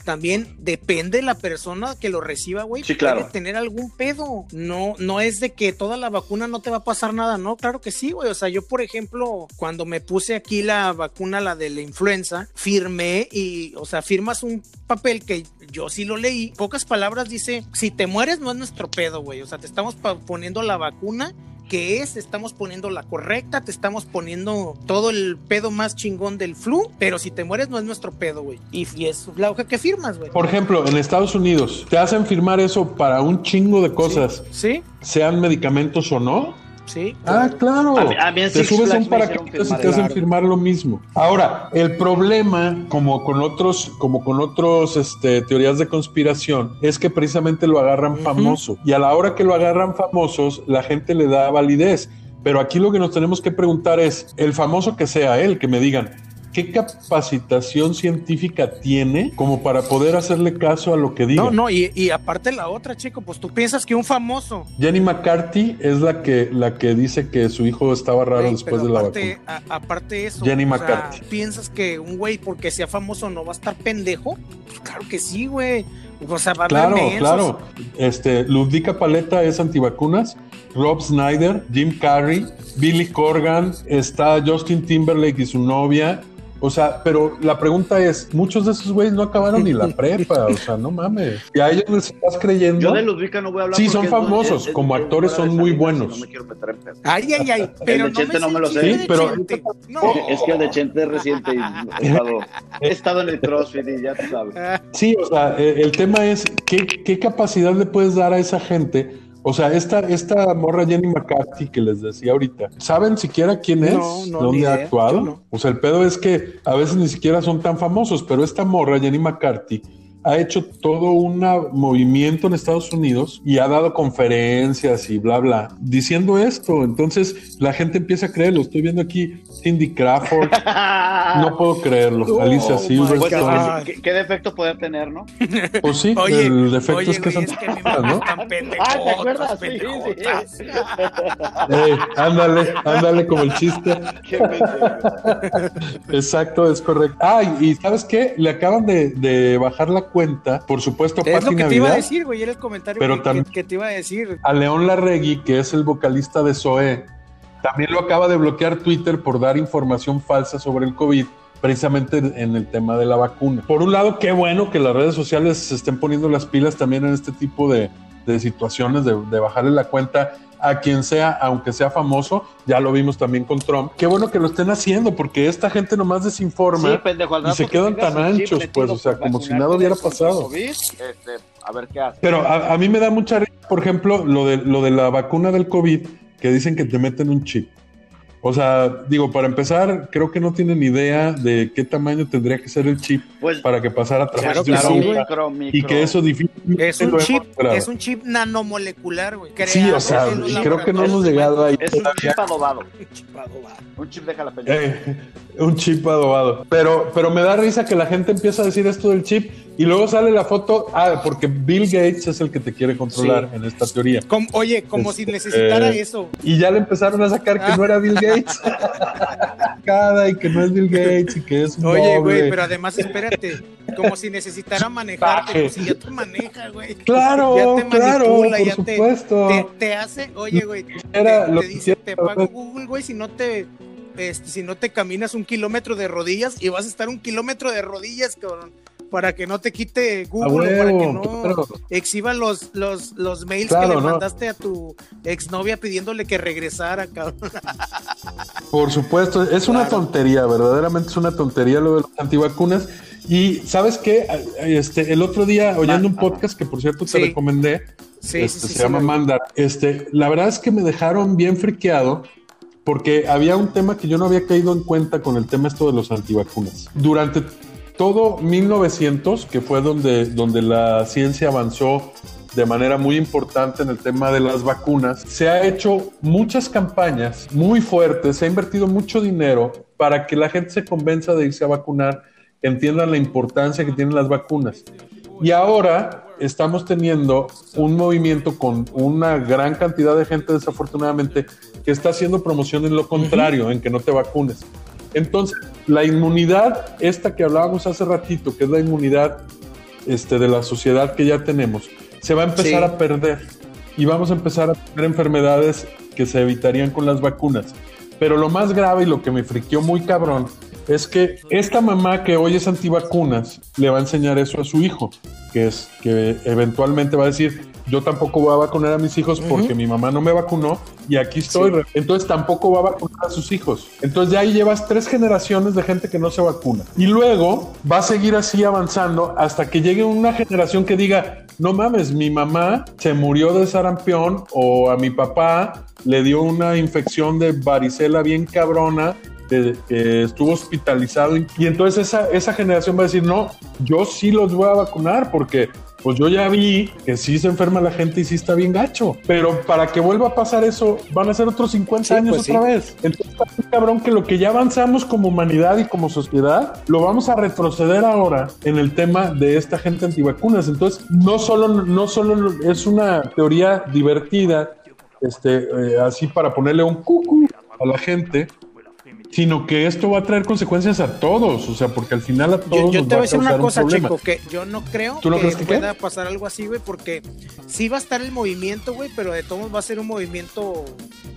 también depende la persona que lo reciba, güey. Sí, claro. Puede tener algún pedo. No, no es de que toda la vacuna no te va a pasar nada, no, claro que sí, güey. O sea, yo, por ejemplo, cuando me puse aquí la vacuna, la de la influenza, firmé y, o sea, firmas un papel que yo sí lo leí. Pocas palabras dice, si te mueres no es nuestro pedo, güey. O sea, te estamos poniendo la vacuna que es, estamos poniendo la correcta, te estamos poniendo todo el pedo más chingón del flu, pero si te mueres no es nuestro pedo, güey. Y, y es la hoja que firmas, güey. Por ejemplo, en Estados Unidos, te hacen firmar eso para un chingo de cosas, Sí, sean medicamentos o no. Sí. Ah, claro. A mí- a mí en Te subes a un paracaídas y te hacen claro. firmar lo mismo. Ahora, el problema, como con otros, como con otros este, teorías de conspiración, es que precisamente lo agarran famoso. Y a la hora que lo agarran famosos, la gente le da validez. Pero aquí lo que nos tenemos que preguntar es, el famoso que sea él, que me digan, ¿qué capacitación científica tiene como para poder hacerle caso a lo que diga? No, no, y, y aparte la otra, chico, pues tú piensas que un famoso. Jenny McCarthy es la que, la que dice que su hijo estaba raro después de la aparte, vacuna. a- aparte eso, Jenny sea, McCarthy. piensas que un güey porque sea famoso no va a estar pendejo. Pues claro que sí, güey. O sea, va a Claro, mensos. claro. Este, Ludvika Paleta es antivacunas, Rob Snyder, Jim Carrey, Billy Corgan, está Justin Timberlake y su novia. O sea, pero la pregunta es, muchos de esos güeyes no acabaron ni la <laughs> prepa, o sea, no mames. Y a ellos les estás creyendo. Yo de Ludwika no voy a hablar. Sí, son famosos, es- es- como es actores de son muy buenos. si No me quiero meter en pedo. Ay, ay, ay. Pero de no Chente me no me lo el sé. Sí, de pero-. No. Es que el de Chente es reciente y <laughs> he estado, he estado en el CrossFit y ya tú sabes. Sí, o sea, eh, el tema es ¿qué, qué capacidad le puedes dar a esa gente. O sea, esta, esta morra Jenny McCarthy que les decía ahorita, ¿saben siquiera quién es? No, no, ¿Dónde ha actuado? no. O sea, el pedo es que a veces ni siquiera son tan famosos, pero esta morra Jenny McCarthy ha hecho todo un movimiento en Estados Unidos y ha dado conferencias y bla, bla, diciendo esto. Entonces la gente empieza a creerlo. Estoy viendo aquí Cindy Crawford. No puedo creerlo. <laughs> Oh, Alicia Silverstone. Pues ¿qué, qué defecto poder tener, no? Pues sí, Oye, el defecto oye, es que son es que ¿no? Ah, ¿te acuerdas? Sí, sí. <laughs> Ey, ándale, ándale como el chiste. Exacto, es correcto. Ah, y ¿sabes qué? Le acaban de, de bajar la cuenta, por supuesto, Es lo que te iba a Navidad, decir, güey. Era el comentario Pero que- que te iba a decir. a León Larregui, que es el vocalista de Zoé. También lo acaba de bloquear Twitter por dar información falsa sobre el COVID, precisamente en el tema de la vacuna. Por un lado, qué bueno que las redes sociales se estén poniendo las pilas también en este tipo de, de situaciones, de, de bajarle la cuenta a quien sea, aunque sea famoso. Ya lo vimos también con Trump. Qué bueno que lo estén haciendo, porque esta gente nomás desinforma. Sí, pendejo, y se que quedan tan anchos, pues, o sea, como si nada hubiera pasado. COVID, este, a ver qué hace. Pero a, a mí me da mucha risa, por ejemplo, lo de, lo de la vacuna del COVID, que dicen que te meten un chip. O sea, digo, para empezar, creo que no tienen idea de qué tamaño tendría que ser el chip Pues, para que pasara a través claro, de claro, micro, micro. y que eso difícilmente Es un chip, es un chip nanomolecular, güey. Sí, o sea, creo que no hemos llegado ahí Es un todavía. chip adobado. <laughs> Un chip adobado. Un chip de jalapeño. Eh, un chip adobado. Pero, pero me da risa que la gente empieza a decir esto del chip y luego sale la foto. Ah, porque Bill Gates es el que te quiere controlar Sí. en esta teoría. Como- oye, como Este, si necesitara eh, eso. Y ya le empezaron a sacar que no era Bill Gates. <laughs> Cada y que no es Bill Gates y que es un Oye, güey, pero además espérate, como si necesitara manejarte, pues si ya te maneja, güey. Claro, ya te claro, manipula, por ya supuesto. Te, te hace, oye, güey, te, lo te dice, te pago. Google, güey, si no te, este, si no te caminas un kilómetro de rodillas y vas a estar un kilómetro de rodillas, cabrón, para que no te quite Google, para que no claro. exhiba los, los, los mails Claro, que le no. mandaste a tu exnovia pidiéndole que regresara, cabrón. Por supuesto, es una tontería, verdaderamente es una tontería lo de las antivacunas. Y sabes qué, este, el otro día oyendo un podcast que por cierto te Sí. recomendé, Sí, este, sí, se sí, llama Mandar. Este, la verdad es que me dejaron bien friqueado porque había un tema que yo no había caído en cuenta con el tema esto de los antivacunas. Durante todo 1900, que fue donde, donde la ciencia avanzó de manera muy importante en el tema de las vacunas, se ha hecho muchas campañas muy fuertes, se ha invertido mucho dinero para que la gente se convenza de irse a vacunar, que entiendan la importancia que tienen las vacunas. Y ahora estamos teniendo un movimiento con una gran cantidad de gente, desafortunadamente, que está haciendo promoción en lo contrario, en que no te vacunes. Entonces, la inmunidad, esta que hablábamos hace ratito, que es la inmunidad este, de la sociedad que ya tenemos, se va a empezar Sí. a perder y vamos a empezar a tener enfermedades que se evitarían con las vacunas. Pero lo más grave y lo que me friqueó muy cabrón es que esta mamá que hoy es antivacunas le va a enseñar eso a su hijo, que es que eventualmente va a decir, yo tampoco voy a vacunar a mis hijos porque mi mamá no me vacunó y aquí estoy. Entonces tampoco va a vacunar a sus hijos. Entonces ya ahí llevas tres generaciones de gente que no se vacuna. Y luego va a seguir así avanzando hasta que llegue una generación que diga, no mames, mi mamá se murió de sarampión o a mi papá le dio una infección de varicela bien cabrona que, que estuvo hospitalizado y, entonces esa, esa generación va a decir, no, yo sí los voy a vacunar porque pues yo ya vi que sí se enferma la gente y sí está bien gacho, pero para que vuelva a pasar eso van a ser otros 50 Sí, años pues otra sí. vez. Entonces cabrón que lo que ya avanzamos como humanidad y como sociedad lo vamos a retroceder ahora en el tema de esta gente antivacunas. Entonces no solo, no solo es una teoría divertida, este, eh, así para ponerle un cucu a la gente, sino que esto va a traer consecuencias a todos, o sea, porque al final a todos Yo, yo nos te voy a decir una un cosa, chico, que yo no creo ¿Tú no que qué? pueda pasar algo así, güey, porque sí va a estar el movimiento, güey, pero de todos va a ser un movimiento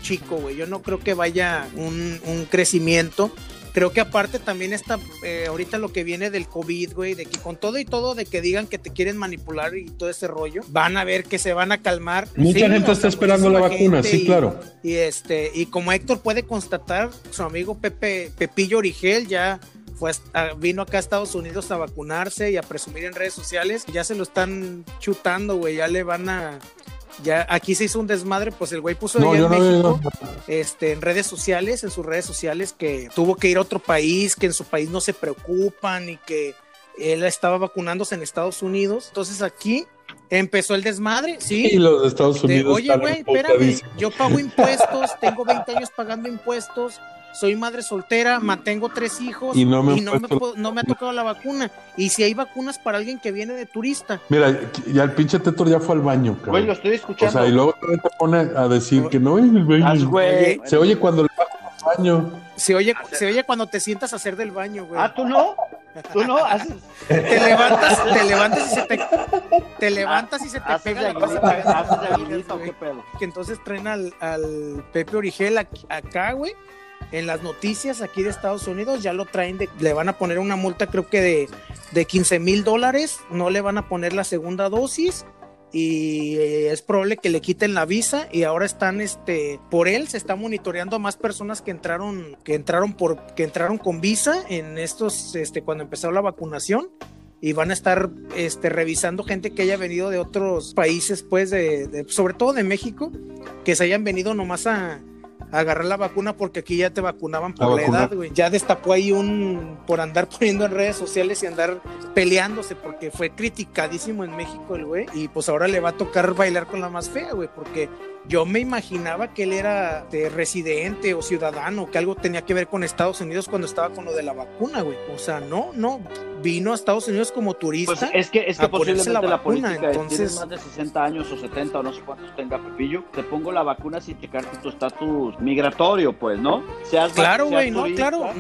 chico, güey. Yo no creo que vaya un, un crecimiento. Creo que aparte también está eh, ahorita lo que viene del COVID, güey, de que con todo y todo, de que digan que te quieren manipular y todo ese rollo, van a ver que se van a calmar. Mucha Sí, gente o está sea, esperando la vacuna, sí, y- claro. y este, y como Héctor puede constatar, su amigo Pepe, Pepillo Origel ya fue a- vino acá a Estados Unidos a vacunarse y a presumir en redes sociales. Ya se lo están chutando, güey. Ya le van a. Ya aquí se hizo un desmadre, pues el güey puso No, en no México, este, en redes sociales, en sus redes sociales, que tuvo que ir a otro país, que en su país no se preocupan y que él estaba vacunándose en Estados Unidos. Entonces aquí empezó el desmadre, sí. Y los de Estados De, Unidos Oye, güey, espérame, yo pago impuestos, tengo 20 años pagando impuestos, soy madre soltera, mantengo tres hijos Y no me puedo- no me ha tocado la vacuna. Y si hay vacunas para alguien que viene de turista. Mira, ya el pinche Tetor ya fue al baño, cabrón. Güey, lo estoy O escuchando. sea, y luego todavía te pone a decir que no, el güey. Se oye cuando le bajas al baño. Se oye, se oye cuando te sientas a hacer del baño, güey. Ah, tú no. Tú no <laughs> haces. Te levantas, te levantas y se te, te levantas y se te Haces pega la cosa. aguilita, haces de aguilita, ¿o qué pedo? que entonces traen al, al Pepe Origel aquí- acá, güey. En las noticias aquí de Estados Unidos ya lo traen, de, le van a poner una multa creo que de, de 15 mil dólares, no le van a poner la segunda dosis y eh, es probable que le quiten la visa y ahora están, este, por él se está monitoreando a más personas que entraron, que entraron por, que entraron con visa en estos, este, cuando empezó la vacunación y van a estar este, revisando gente que haya venido de otros países, pues, de, sobre todo de México, que se hayan venido nomás a, agarrar la vacuna porque aquí ya te vacunaban por la, edad, güey. Ya destapó ahí un por andar <laughs> poniendo en redes sociales y andar peleándose porque fue criticadísimo en México el güey y pues ahora le va a tocar bailar con la más fea, güey, porque yo me imaginaba que él era de residente o ciudadano, que algo tenía que ver con Estados Unidos cuando estaba con lo de la vacuna, güey. O sea, no, no, vino a Estados Unidos como turista. Pues es que, es que posiblemente la, vacuna, política entonces... tienes más de 60 años o 70 o no sé cuántos tenga Pepillo, te pongo la vacuna sin checarte tu estatus migratorio, pues, ¿no? Seas, claro, güey, no, claro,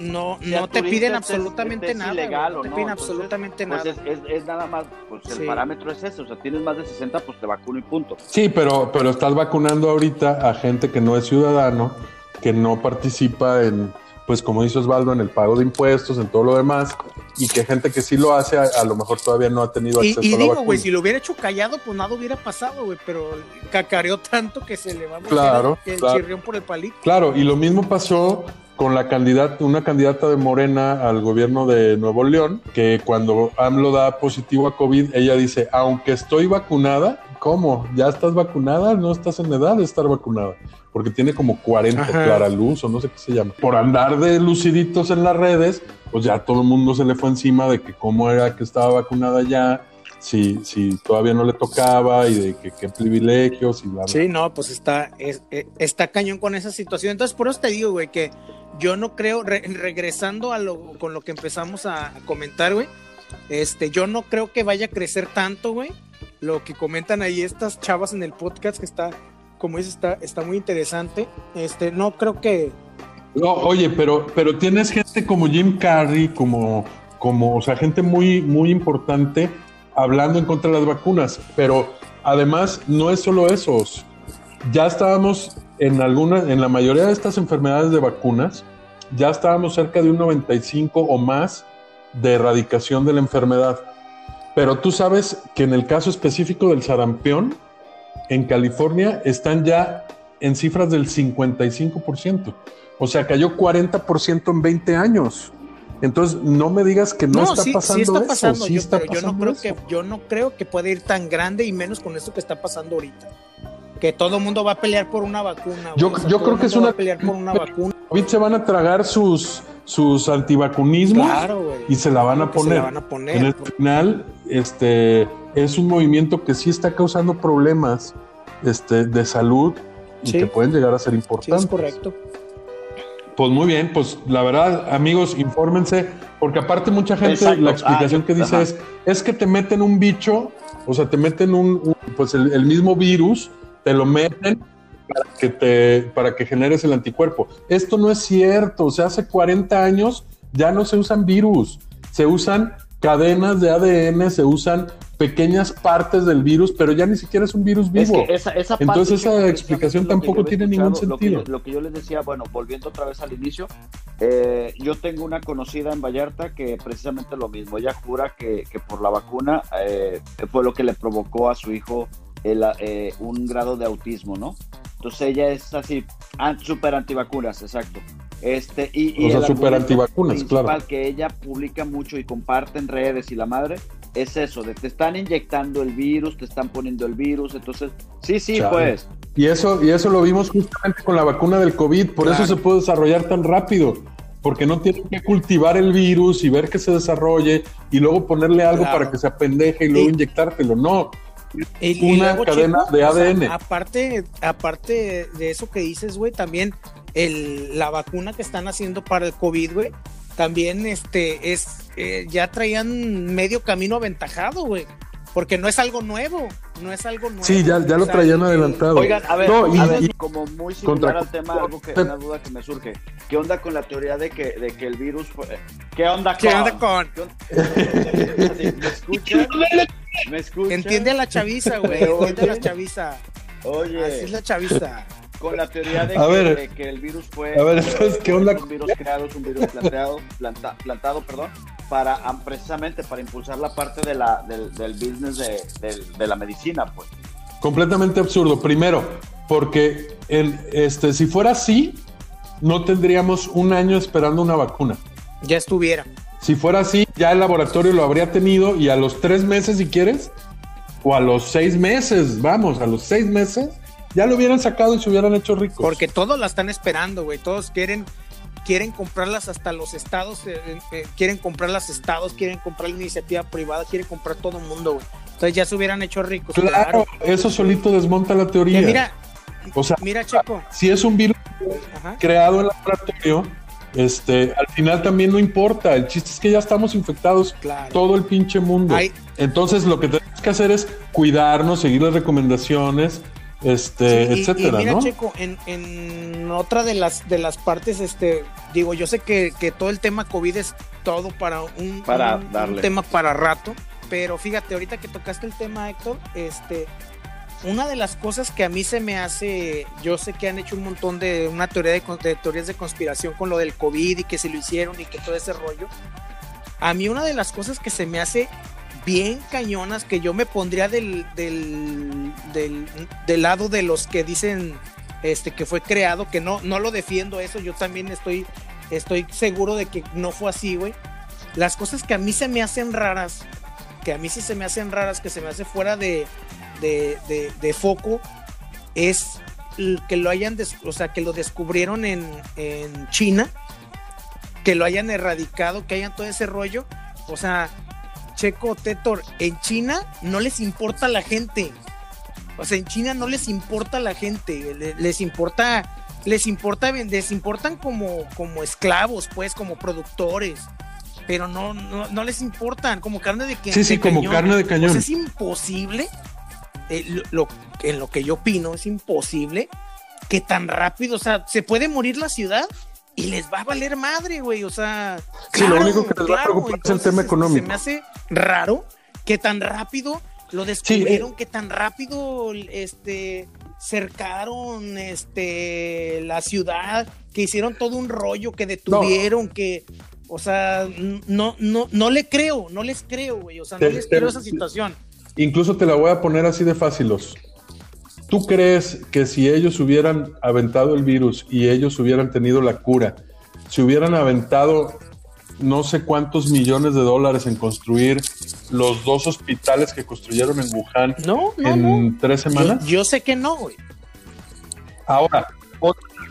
no, no te piden absolutamente nada. Ilegal, no te piden absolutamente pues nada. Es, es, nada más, pues el parámetro es ese, o sea, tienes más de 60, pues te vacuno y punto. Sí, pero, pero está vacunando ahorita a gente que no es ciudadano, que no participa en, pues como dice Osvaldo, en el pago de impuestos, en todo lo demás, y que gente que sí lo hace, a, lo mejor todavía no ha tenido acceso y, y digo, güey, si lo hubiera hecho callado, pues nada hubiera pasado, güey, pero cacareó tanto que se le va a claro, el claro. chirrión por el palito. Claro, y lo mismo pasó con la candidata, una candidata de Morena al gobierno de Nuevo León, que cuando AMLO da positivo a COVID, ella dice, aunque estoy vacunada, ¿cómo? ¿Ya estás vacunada? No estás en edad de estar vacunada. Porque tiene como 40 Ajá. clara luz o no sé qué se llama. Por andar de luciditos en las redes, pues ya todo el mundo se le fue encima de que cómo era que estaba vacunada ya, si, si todavía no le tocaba y de que qué privilegios y bla, bla. Sí, no, pues está, es, está cañón con esa situación. Entonces, por eso te digo, güey, que yo no creo, re, regresando a lo, con lo que empezamos a comentar, güey, este, yo no creo que vaya a crecer tanto, güey, lo que comentan ahí estas chavas en el podcast que está, como dices, está, está muy interesante. Este, no creo que. No, oye, pero, pero tienes gente como Jim Carrey, como, como, o sea, gente muy, muy importante hablando en contra de las vacunas. Pero además, no es solo eso. Ya estábamos en algunas, en la mayoría de estas enfermedades de vacunas, ya estábamos cerca de un 95 o más de erradicación de la enfermedad. Pero tú sabes que en el caso específico del sarampión, en California están ya en cifras del 55%. O sea, cayó 40% en 20 años. Entonces, no me digas que no, no está, sí, pasando sí está pasando eso. Sí yo, está pero yo no creo que yo no creo que pueda ir tan grande y menos con esto que está pasando ahorita. Que todo el mundo va a pelear por una vacuna. Yo, o sea, yo creo que es una va a pelear por una vacuna. se van a tragar sus sus antivacunismos claro, y se la van a poner. Se la van a poner en el final, este es un movimiento que sí está causando problemas este, de salud y Sí. que pueden llegar a ser Sí, importantes. es correcto. Pues muy bien, pues la verdad, amigos, infórmense, porque aparte mucha gente, Exacto. la explicación Ah, que dice ajá. es, es que te meten un bicho, o sea, te meten un, un- pues el, el mismo virus, te lo meten para que te, para que generes el anticuerpo. Esto no es cierto, o sea, hace 40 años ya no se usan virus, se usan cadenas de ADN, se usan pequeñas partes del virus, pero ya ni siquiera es un virus Es vivo. que esa, esa Entonces esa explicación tampoco tiene ningún escuchado, lo que sentido. Lo que, yo les decía, bueno, volviendo otra vez al inicio, eh, yo tengo una conocida en Vallarta que precisamente lo mismo, ella jura que, que por la vacuna eh, fue lo que le provocó a su hijo el, eh, un grado de autismo, ¿no? Entonces ella es así, an- súper antivacunas, exacto. Este, y, y O sea, antivacunas, claro. que ella publica mucho y comparte en redes y la madre es eso, de te están inyectando el virus, te están poniendo el virus, entonces, sí, sí, Chale. pues, Y eso, y eso lo vimos justamente con la vacuna del COVID, por Claro. eso se puede desarrollar tan rápido, porque no tienen que cultivar el virus y ver que se desarrolle y luego ponerle algo Claro. para que se apendeje y luego Y- inyectártelo. No, Y, y Una luego, cadena de o sea, ADN. aparte, aparte de eso que dices, güey, también el, la vacuna que están haciendo para el COVID, güey, también este es eh, ya traían medio camino aventajado, güey. Porque no es algo nuevo, no es algo nuevo. sí, ya, ya lo traían el- adelantado. Oigan, a ver, No, y- a ver, y- como muy similar contra- al tema, algo que, una duda que me surge. ¿Qué onda con la teoría de que, de que el virus fue... ¿Qué onda con? ¿Qué onda con? ¿Qué onda? ¿Me escuchan? ¿Me escuchan? Entiende a la chaviza, güey, entiende a la chaviza. Así Oye, es la chaviza. con la teoría de A que, ver. de que el virus fue... A ver, entonces, ¿qué onda? Es un virus creado, es un virus planteado, planta- plantado, perdón, para precisamente para impulsar la parte de la, del, del business de, del- de la medicina, pues. completamente absurdo. Primero, porque en, este, si fuera así, no tendríamos un año esperando una vacuna. Ya estuviera. Si fuera así, ya el laboratorio lo habría tenido y a los tres meses, si quieres, o a los seis meses, vamos, a los seis meses, ya lo hubieran sacado y se hubieran hecho ricos. Porque todos la están esperando, güey. Todos quieren quieren comprarlas hasta los estados, eh, eh, quieren comprar las estados, quieren comprar la iniciativa privada, quieren comprar todo el mundo, güey. Entonces ya se hubieran hecho ricos. Claro, eso solito desmonta la teoría. mira, o sea, mira, Checo. Si es un virus creado en laboratorio, este, al final también no importa. El chiste es que ya estamos infectados todo el pinche mundo. Entonces lo que tenemos que hacer es cuidarnos, seguir las recomendaciones, este, etcétera, mira, Checo, en, otra de las de las partes, este, digo, yo sé que, todo el tema COVID es todo para un, para tema para rato, pero fíjate, ahorita que tocaste el tema, Héctor, este, una de las cosas que a mí se me hace, yo sé que han hecho un montón de una teoría de, teorías de conspiración con lo del COVID y que se lo hicieron y que todo ese rollo. A mí una de las cosas que se me hace bien cañonas que yo me pondría del, del, del, lado de los que dicen este, que fue creado, que no, no lo defiendo eso, yo también estoy, estoy seguro de que no fue así, güey. Las cosas que a mí se me hacen raras, que a mí sí se me hacen raras, que se me hace fuera de, de, foco, es que lo hayan, o sea, que lo descubrieron en, en China, que lo hayan erradicado, que hayan todo ese rollo. O sea, Checo, Tetor, en China no les importa la gente. O sea, en China no les importa la gente, les, importa, les importa, les importan como, como esclavos, pues, como productores. Pero no, no, les importan, como carne de, cañón. Sí, sí, como carne de cañón. es imposible, eh, lo, en lo que yo opino, es imposible que tan rápido, o sea, se puede morir la ciudad y les va a valer madre, güey. O sea, sí, lo único que les va a preocupar es el tema económico. Se me hace raro que tan rápido lo descubrieron, que tan rápido este cercaron este la ciudad, que hicieron todo un rollo, que detuvieron, que o sea, no, no, no le creo, no les creo, güey. O sea, no les creo esa situación. Incluso te la voy a poner así de fácilos. ¿Tú crees que si ellos hubieran aventado el virus y ellos hubieran tenido la cura, si hubieran aventado no sé cuántos millones de dólares en construir los dos hospitales que construyeron en Wuhan en tres semanas? Yo, sé que no, güey. Ahora,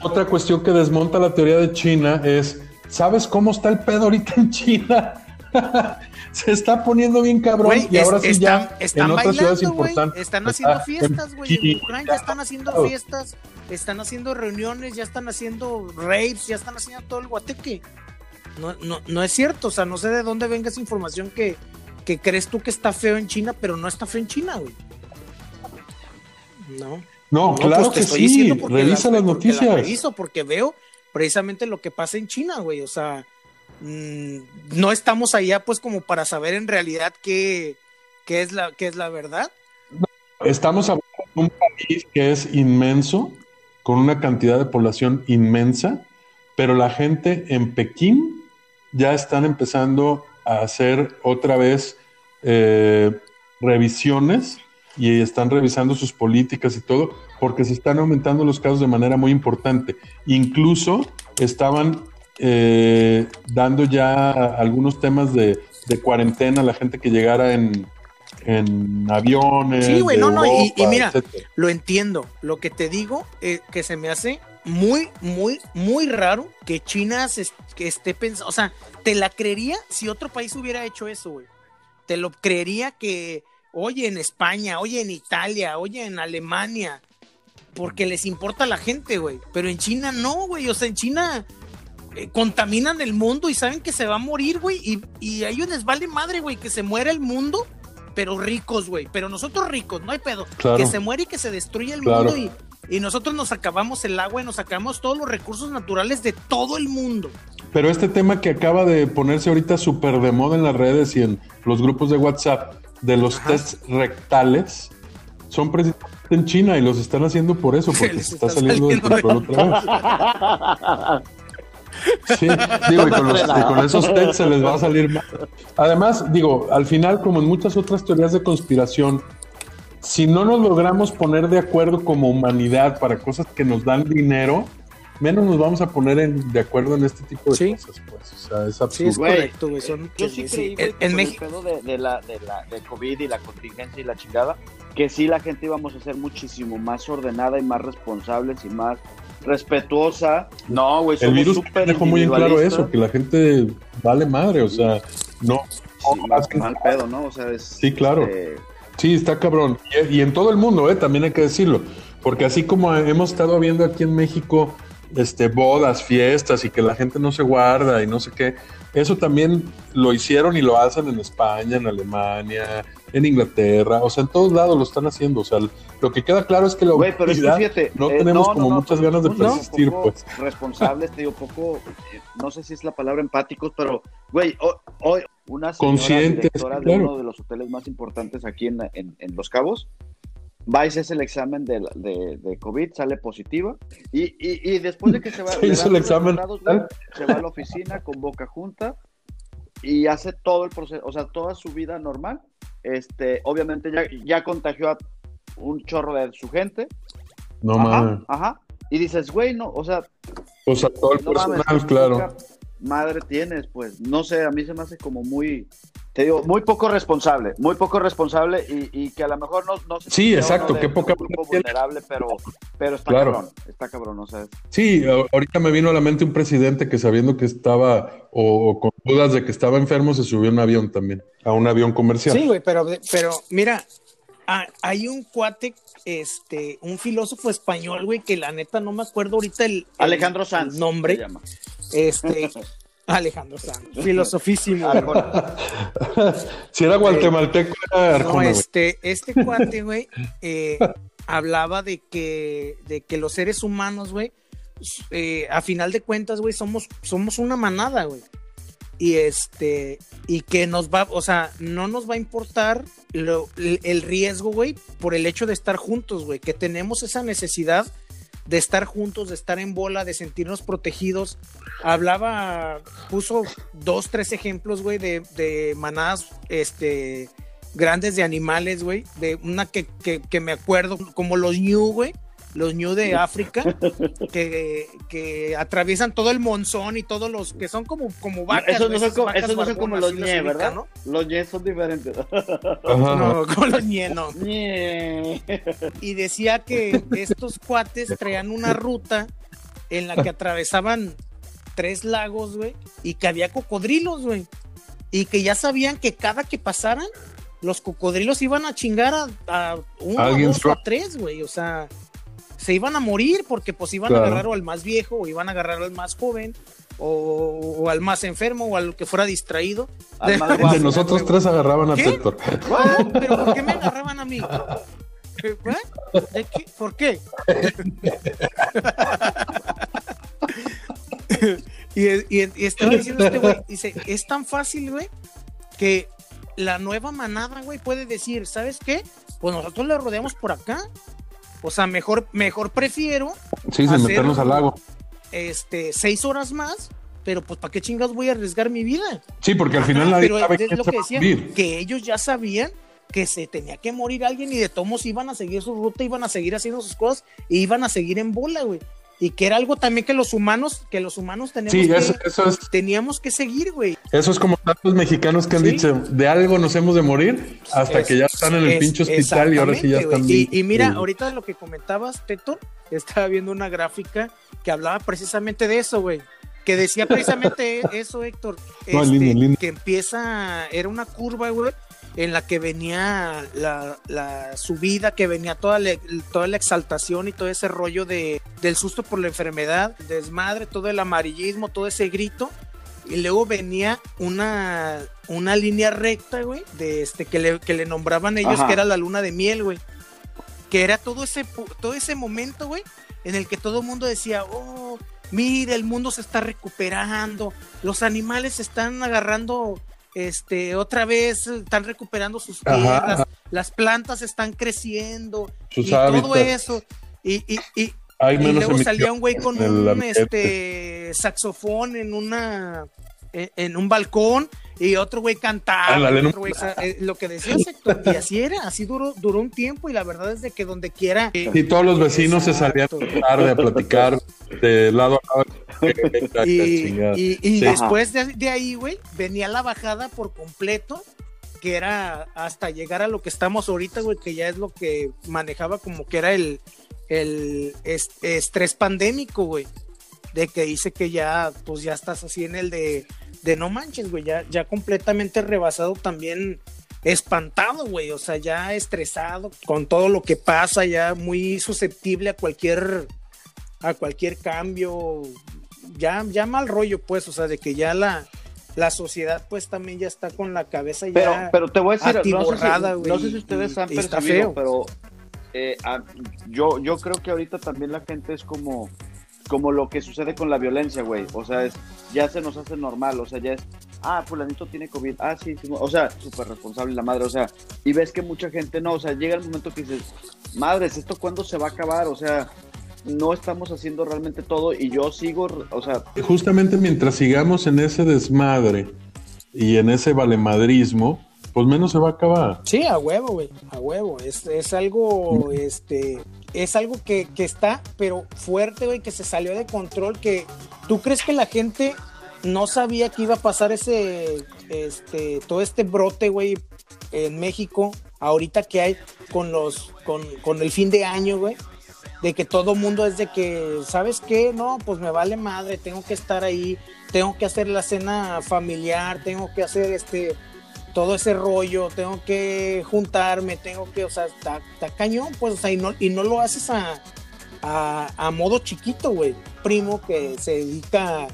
otra cuestión que desmonta la teoría de China es, ¿sabes cómo está el pedo ahorita en China? <laughs> se está poniendo bien cabrón y ahora sí ya están en otras ciudades importantes. Están haciendo fiestas, güey. En Ucrania ya están haciendo fiestas, están haciendo reuniones, ya están haciendo raves, ya están haciendo todo el guateque. No, no, no es cierto, o sea, no sé de dónde venga esa información que, que crees tú que está feo en China, pero no está feo en China, güey. No. No, claro pues que sí. Revisa las, noticias. reviso porque veo precisamente lo que pasa en China, güey. O sea, Mm, no estamos allá pues como para saber en realidad qué, qué, es, la, qué es la verdad. Estamos hablando de un país que es inmenso, con una cantidad de población inmensa, pero la gente en Pekín ya están empezando a hacer otra vez eh, revisiones y están revisando sus políticas y todo, porque se están aumentando los casos de manera muy importante. Incluso estaban eh, dando ya algunos temas de, cuarentena a la gente que llegara en, aviones. Sí, güey, no, no, y, mira, lo entiendo. Lo que te digo es que se me hace muy, muy, muy raro que China se, que esté pensando, o sea, te la creería si otro país hubiera hecho eso, güey. Te lo creería que, oye, en España, oye, en Italia, oye, en Alemania, porque les importa la gente, güey. Pero en China no, güey. O sea, en China eh, contaminan el mundo y saben que se va a morir, güey. Y, y, a ellos les vale madre, güey, que se muera el mundo, pero ricos, güey. Pero nosotros ricos, no hay pedo. Que se muere y que se destruya el mundo y, y nosotros nos acabamos el agua y nos sacamos todos los recursos naturales de todo el mundo. Pero este tema que acaba de ponerse ahorita súper de moda en las redes y en los grupos de WhatsApp de los tests rectales son precisamente en China y los están haciendo por eso, porque <laughs> se está, saliendo, del control otra vez. Sí, digo, y con, esos tests se les va a salir mal. Además, digo, al final, como en muchas otras teorías de conspiración, si no nos logramos poner de acuerdo como humanidad para cosas que nos dan dinero, menos nos vamos a poner de acuerdo en este tipo de cosas, pues. O sea, es absurdo. Sí, correcto, Yo sí creí, en, México. El pedo de, la, de la, COVID y la contingencia y la chingada, que sí la gente íbamos a ser muchísimo más ordenada y más responsables y más respetuosa. No, güey, El virus dejó muy en claro eso, que la gente vale madre, o sea, no. Sí, mal, mal pedo, ¿no? O sea, es, Sí, claro. eh, Sí, está cabrón. Y, y en todo el mundo, ¿eh? también hay que decirlo. Porque así como hemos estado viendo aquí en México este, bodas, fiestas y que la gente no se guarda y no sé qué, eso también lo hicieron y lo hacen en España, en Alemania, en Inglaterra, o sea, en todos lados lo están haciendo. O sea, lo que queda claro es que la Güey, pero es que fíjate, no eh, tenemos no, como no, muchas pero ganas de un persistir, pues. <laughs> Responsables, te digo, poco, eh, no sé si es la palabra empáticos, pero, güey, ho- hoy una señora Conscientes, directora de claro. uno de los hoteles más importantes aquí en, en, en Los Cabos, va y se hace el examen de, de, de COVID, sale positiva, y, y, y después de que se va, <laughs> Se hizo el examen. güey, se va a la oficina, convoca junta, y hace todo el proceso, o sea, toda su vida normal, este, obviamente ya, ya contagió a un chorro de su gente, No ajá, mames. ajá. Y dices, güey, no, o sea, O sea, todo el no personal, claro. Madre tienes, pues, no sé, a mí se me hace como muy, te digo, muy poco responsable, muy poco responsable y, y que a lo mejor no, no se Sí, exacto, de- qué poca grupo vulnerable, pero, pero está Claro. cabrón, está cabrón, o sea, Sí, ahorita me vino a la mente un presidente que sabiendo que estaba o, o con dudas de que estaba enfermo se subió a un avión también, a un avión comercial. Sí, güey, pero, pero mira, hay un cuate, este, un filósofo español, güey, que la neta no me acuerdo ahorita el, el- Alejandro el Sanz nombre. se llama. Este, <laughs> Alejandro Sanz, filosofísimo. <laughs> si era guatemalteco, era No, Arjona, güey. este, este cuate, güey, eh, hablaba de que, de que los seres humanos, güey, eh, a final de cuentas, güey, somos, somos una manada, güey. Y este, y que nos va, o sea, no nos va a importar lo- el, el riesgo, güey, por el hecho de estar juntos, güey, que tenemos esa necesidad de estar juntos, de estar en bola, de sentirnos protegidos. Hablaba, puso dos, tres ejemplos, güey, de, de manadas, este, grandes de animales, güey, de una que, que, que me acuerdo, como los ñu, güey, los ñu de África, que, que atraviesan todo el monzón y todos los que son como, como vacas. esos no son, como, vacas esos no son como barbonas, los ñe, ¿verdad? ¿no? Los ñe son diferentes. Ajá. No, con los ñe, no. <laughs> Ñe. y decía que estos cuates traían una ruta en la que atravesaban tres lagos, güey, y que había cocodrilos, güey, y que ya sabían que cada que pasaran, los cocodrilos iban a chingar a, a uno, a dos a tres, güey, o sea, se iban a morir porque pues iban Claro. a agarrar o al más viejo, o iban a agarrar al más joven, o, o al más enfermo, o al que fuera distraído. Al <laughs> más De guapo. nosotros tres agarraban a ¿Qué? Héctor. ¿Ah? ¿Pero por qué me agarraban a mí? ¿De qué? ¿Por qué? <laughs> y, y- y estaba diciendo este güey, dice, es tan fácil, güey, que la nueva manada, güey, puede decir, ¿sabes qué? Pues nosotros le rodeamos por acá. O sea, mejor, mejor prefiero Sí, sin meternos al lago. este, seis horas más, pero pues ¿para qué chingados voy a arriesgar mi vida? Sí, porque al final nadie pero sabe es lo que decían, que ellos ya sabían que se tenía que morir alguien y de tomos iban a seguir su ruta, iban a seguir haciendo sus cosas e iban a seguir en bola, güey. Y que era algo también que los humanos, que los humanos tenemos Sí, que, eso, eso es, teníamos que seguir, güey. eso es como tantos mexicanos que han Sí. dicho, de algo nos hemos de morir hasta Es- que ya están en el es- pinche hospital y ahora sí ya están. Y, y mira, ahorita lo que comentabas, Teto, <laughs> estaba viendo una gráfica que hablaba precisamente de eso, güey. Que decía precisamente <laughs> eso, Héctor. No, este, lindo, lindo. Que empieza, era una curva, güey, en la que venía la, la subida, que venía toda la, toda la exaltación y todo ese rollo de, del susto por la enfermedad, desmadre, todo el amarillismo, todo ese grito. Y luego venía una, una línea recta, güey, de este, que le, que le nombraban ellos Ajá. que era la luna de miel, güey. Que era todo ese, todo ese momento, güey, en el que todo el mundo decía, oh, mira, el mundo se está recuperando, los animales se están agarrando, este, otra vez, están recuperando sus tierras, ajá. las plantas están creciendo, Sus y todo eso. Y, y, y, y luego salía un güey con un ambiente. este saxofón en una en, en un balcón y otro güey cantaba otro güey, o sea, eh, lo que decía Héctor y así era así duró duró un tiempo y la verdad es de que donde quiera eh, Y todos los vecinos se salían tarde a platicar de lado a lado. <laughs> y, y- y Sí. después de, de ahí güey venía la bajada por completo que era hasta llegar a lo que estamos ahorita, güey, que ya es lo que manejaba como que era el, el estrés pandémico, güey. De que dice que ya, pues ya estás así en el de, de no manches, güey, ya, ya completamente rebasado también espantado, güey, o sea, ya estresado con todo lo que pasa, ya muy susceptible a cualquier a cualquier cambio, ya ya mal rollo, pues, o sea, de que ya la la sociedad pues también ya está con la cabeza ya pero, pero te voy a decir, no sé, si, ustedes han percibido, pero eh, yo, yo creo que ahorita también la gente es como, como lo que sucede con la violencia, güey. O sea, es, ya se nos hace normal, o sea, ya es, ah, fulanito tiene COVID, ah, sí, sí o sea, súper responsable la madre, o sea, y ves que mucha gente no, o sea, llega el momento que dices, madres, ¿esto cuándo se va a acabar? O sea, no estamos haciendo realmente todo y yo sigo, o sea... Justamente mientras sigamos en ese desmadre y en ese valemadrismo, pues menos se va a acabar. Sí, a huevo, güey, a huevo. Es, es algo, este, es algo que, que está, pero fuerte, güey, que se salió de control, que tú crees que la gente no sabía que iba a pasar ese, este, todo este brote, güey, en México, ahorita que hay con los, con, con el fin de año, güey de que todo mundo es de que, ¿sabes qué? No, pues me vale madre, tengo que estar ahí, tengo que hacer la cena familiar, tengo que hacer este todo ese rollo, tengo que juntarme, tengo que, o sea, está, cañón, pues, o sea, y no, y no lo haces a, a, modo chiquito, güey. Primo que se dedica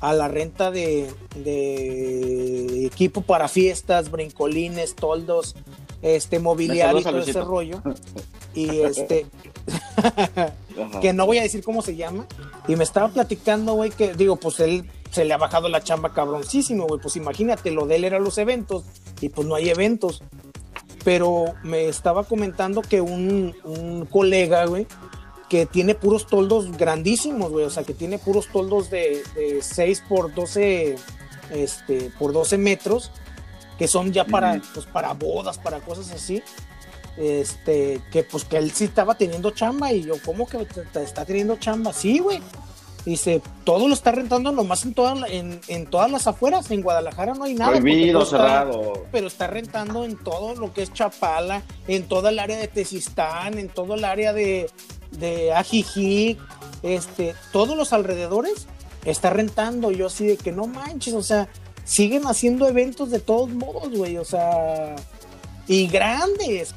a la renta de, de equipo para fiestas, brincolines, toldos, este mobiliario y todo ese rollo. Y este, <laughs> que no voy a decir cómo se llama, y me estaba platicando, güey, que digo, pues él se le ha bajado la chamba cabroncísimo, güey, pues imagínate, lo de él era los eventos, y pues no hay eventos. Pero me estaba comentando que un, un colega, güey, que tiene puros toldos grandísimos, güey, o sea, que tiene puros toldos de, de 6 por 12, este, por 12 metros, que son ya para, pues, para bodas, para cosas así este, que pues que él sí estaba teniendo chamba y yo, ¿cómo que está teniendo chamba? Sí, güey. Dice, todo lo está rentando nomás en, en, en, todas las afueras. En Guadalajara no hay nada. Prohibido, cerrado. pero está rentando en todo lo que es Chapala, en toda el área de Tezistán, en todo el área de, de Ajijic, este, todos los alrededores está rentando. Yo así de que no manches, o sea, siguen haciendo eventos de todos modos, güey. O sea, y grandes.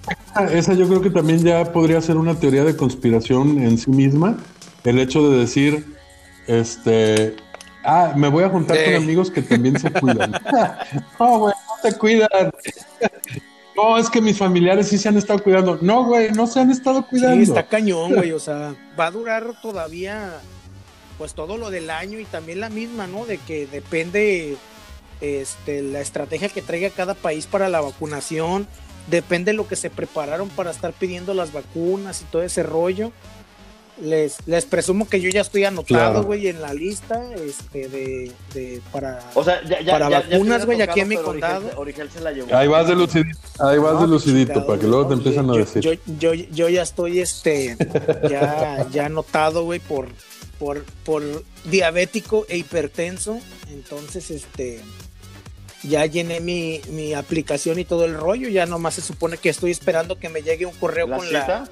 Esa yo creo que también ya podría ser una teoría de conspiración en sí misma. El hecho de decir, este, ah, me voy a juntar con amigos que también se cuidan. <laughs> no, güey, no se cuidan. no, es que mis familiares sí se han estado cuidando. No, güey, no se han estado cuidando. Sí, está cañón, güey. O sea, <laughs> va a durar todavía, pues todo lo del año y también la misma, ¿no? De que depende este, la estrategia que traiga cada país para la vacunación, depende de lo que se prepararon para estar pidiendo las vacunas y todo ese rollo. Les, les presumo que yo ya estoy anotado, güey, en la lista este, de, de para, para vacunas, güey, aquí en mi condado. Ahí vas de lucidito, ahí vas de lucidito, para que luego te empiezan a decir. Yo, yo, yo, ya estoy, este, ya, ya anotado, güey, por, por, por diabético e hipertenso. Entonces, este, ya llené mi, mi, aplicación y todo el rollo, ya nomás se supone que estoy esperando que me llegue un correo con la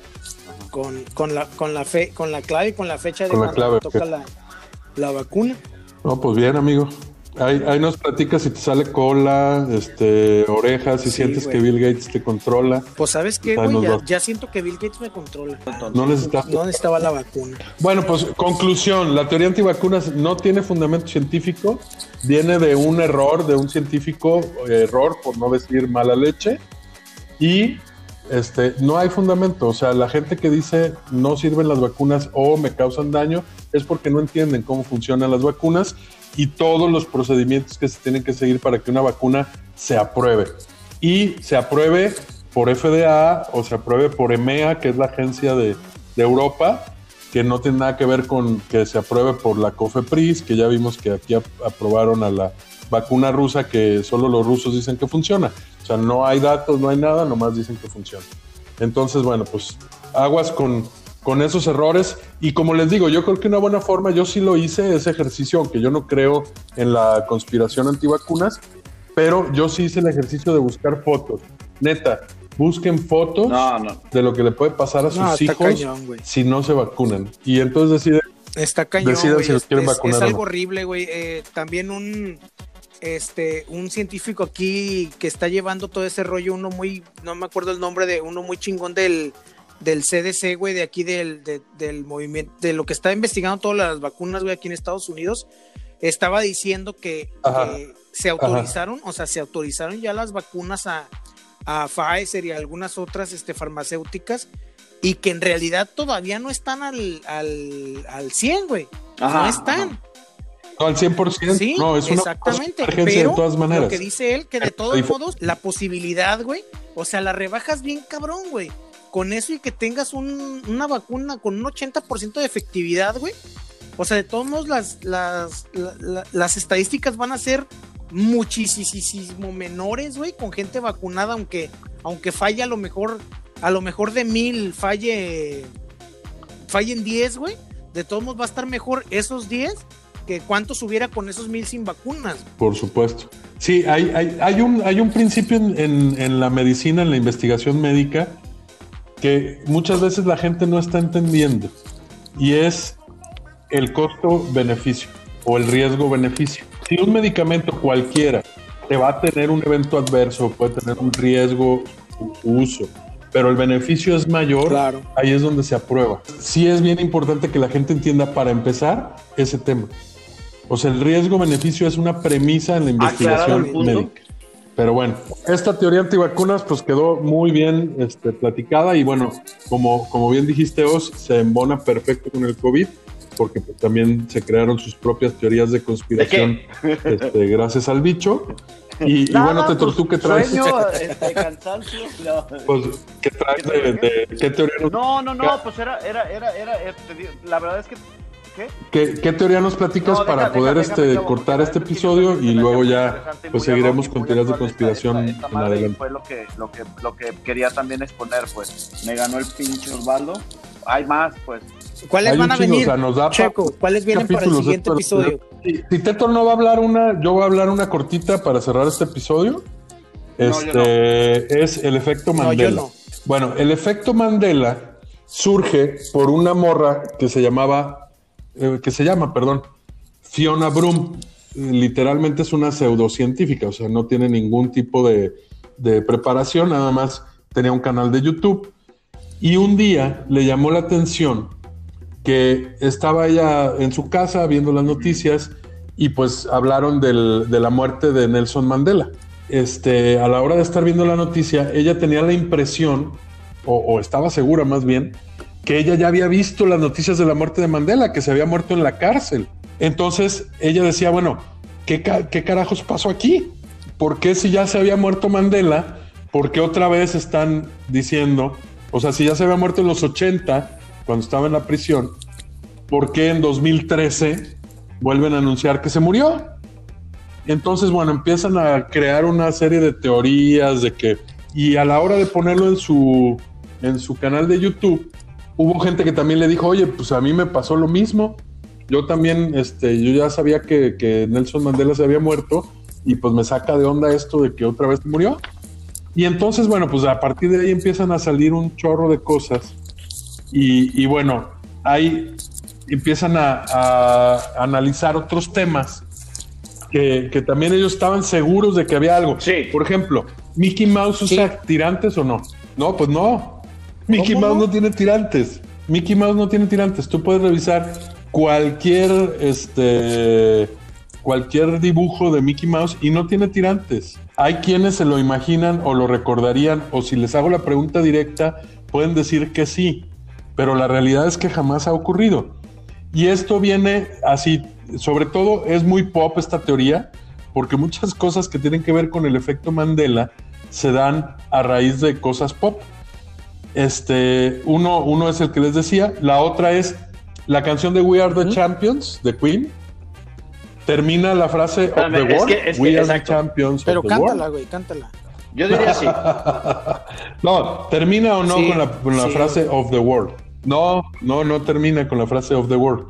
con, con, la con la fe, con la clave y con la fecha de cuando me toca la, la, vacuna. No, pues bien, amigo. Ahí, nos platicas si te sale cola, este, orejas, si sientes que Bill Gates te controla. Pues sabes qué, güey, ya, siento que Bill Gates me controla. No necesitaba. No necesitaba la vacuna. Bueno, pues conclusión, la teoría antivacunas no tiene fundamento científico, viene de un error, de un científico, error, por no decir mala leche, y este, no hay fundamento. O sea, la gente que dice no sirven las vacunas o me causan daño es porque no entienden cómo funcionan las vacunas y todos los procedimientos que se tienen que seguir para que una vacuna se apruebe. Y se apruebe por FDA o se apruebe por EMEA, que es la agencia de, Europa, que no tiene nada que ver con que se apruebe por la COFEPRIS, que ya vimos que aquí aprobaron a la vacuna rusa que solo los rusos dicen que funciona. O sea, no hay datos, no hay nada, nomás dicen que funciona. Entonces, bueno, pues aguas con, con esos errores. Y como les digo, yo creo que una buena forma, yo sí lo hice ese ejercicio, aunque yo no creo en la conspiración antivacunas, pero yo sí hice el ejercicio de buscar fotos. Neta, busquen fotos de lo que le puede pasar a sus hijos si no se vacunan. Y entonces deciden, está cañón, si los quieren vacunar. Es, algo horrible, güey. Eh, también un este un científico aquí que está llevando todo ese rollo, uno muy, no me acuerdo el nombre de uno muy chingón del, del CDC, güey, de aquí del, del movimiento, de lo que está investigando todas las vacunas, güey, aquí en Estados Unidos, estaba diciendo que, se autorizaron, o sea, se autorizaron ya las vacunas a, a Pfizer y algunas otras este, farmacéuticas y que en realidad todavía no están al, al, al 100, güey. no están. No, al 100%. Sí, no, es una exactamente. Pero de todas maneras. lo que dice él, que de todos modos, la posibilidad, güey, o sea, la rebajas bien cabrón, güey. Con eso y que tengas un, una vacuna con un 80% de efectividad, güey. O sea, de todos modos, las, las, estadísticas van a ser muchísimo menores, güey, con gente vacunada, aunque, aunque falle a lo mejor, a lo mejor de mil, falle, fallen 10, güey, de todos modos va a estar mejor esos 10 que cuántos hubiera con esos mil sin vacunas. Por supuesto. Sí, hay, hay, hay un, hay un principio en, en la medicina, en la investigación médica, que muchas veces la gente no está entendiendo, y es el costo-beneficio o el riesgo-beneficio. Si un medicamento cualquiera te va a tener un evento adverso, puede tener un riesgo su uso, pero el beneficio es mayor, ahí es donde se aprueba. Sí es bien importante que la gente entienda para empezar ese tema. O sea, el riesgo-beneficio es una premisa en la investigación médica. Pero bueno, esta teoría antivacunas pues quedó muy bien este, platicada y bueno, como, como bien dijiste Os, se embona perfecto con el COVID porque pues, también se crearon sus propias teorías de conspiración <laughs> este, gracias al bicho. Y, bueno, te ¿tú qué traes? Sueño, <laughs> este, cansancio. Pues, ¿qué traes de, qué teoría? No, no, no, pues era, era, era, era, este, la verdad es que ¿Qué? ¿Qué, teoría nos platicas para poder este, cortar este episodio y luego ya pues seguiremos con teorías de conspiración en adelante? Fue lo que, lo, que, lo que quería también exponer, pues me ganó el pinche Osvaldo. Hay más, pues ¿Cuáles van a venir? Checo, ¿cuáles vienen para el siguiente episodio? Si, si, Teto no va a hablar una, yo voy a hablar una cortita para cerrar este episodio. Este es el efecto Mandela. Bueno, el efecto Mandela surge por una morra que se llamaba, eh, que se llama, perdón, Fiona Brum. Literalmente es una pseudocientífica, o sea, no tiene ningún tipo de, de preparación, nada más tenía un canal de YouTube. Y un día le llamó la atención que estaba ella en su casa viendo las noticias y pues hablaron de la muerte de Nelson Mandela. Este, a la hora de estar viendo la noticia, ella tenía la impresión, o, estaba segura más bien, que ella ya había visto las noticias de la muerte de Mandela, que se había muerto en la cárcel. Entonces ella decía, bueno, ¿qué, qué carajos pasó aquí? ¿Por qué si ya se había muerto Mandela? ¿Por qué otra vez están diciendo, o sea, si ya se había muerto en los 80, cuando estaba en la prisión, ¿por qué en 2013 vuelven a anunciar que se murió? Entonces, bueno, empiezan a crear una serie de teorías de que, y a la hora de ponerlo en su, en su canal de YouTube, hubo gente que también le dijo, oye, pues a mí me pasó lo mismo. Yo también, este, yo ya sabía que, que Nelson Mandela se había muerto y pues me saca de onda esto de que otra vez murió. Y entonces, bueno, pues a partir de ahí empiezan a salir un chorro de cosas y, bueno, ahí empiezan a, analizar otros temas que, también ellos estaban seguros de que había algo. Sí. Por ejemplo, ¿Mickey Mouse usa tirantes o no? No, pues no. Mickey Mouse no? tiene tirantes. Mickey Mouse no tiene tirantes. Tú puedes revisar cualquier este cualquier dibujo de Mickey Mouse y no tiene tirantes. Hay quienes se lo imaginan o lo recordarían o si les hago la pregunta directa pueden decir que sí pero la realidad es que jamás ha ocurrido. Y esto viene así, sobre todo es muy pop esta teoría, porque muchas cosas que tienen que ver con el efecto Mandela se dan a raíz de cosas pop. Este, uno, uno es el que les decía, la otra es la canción de We Are the Champions de Queen. Termina la frase of the world. We are the champions Pero cántala, güey, cántala. Yo diría sí. <laughs> no, termina o no con la, frase of the world. No, no, no termina con la frase of the world.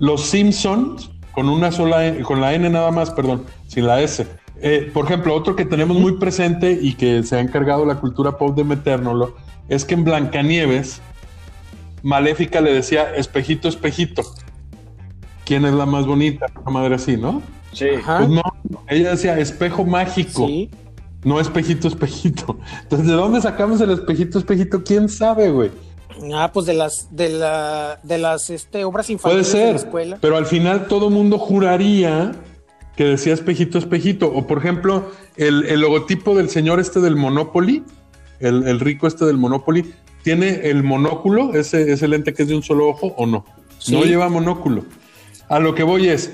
Los Simpsons, con una sola, con la N nada más, perdón, sin la S. Eh, por ejemplo, otro que tenemos muy presente y que se ha encargado la cultura pop de metérnoslo es que en Blancanieves, Maléfica le decía espejito, espejito. ¿Quién es la más bonita? Una madre así, ¿no? Sí. Pues no, ella decía espejo mágico. No espejito, espejito. Entonces, ¿de dónde sacamos el espejito, espejito? ¿Quién sabe, güey? Ah, pues de las de la de las este, obras infantiles Puede ser, de la escuela. pero al final todo mundo juraría que decía espejito, espejito. O por ejemplo, el, el logotipo del señor este del Monopoly, el, el, rico este del Monopoly, ¿tiene el monóculo, ese, ese lente que es de un solo ojo o no? Sí. No lleva monóculo. A lo que voy es,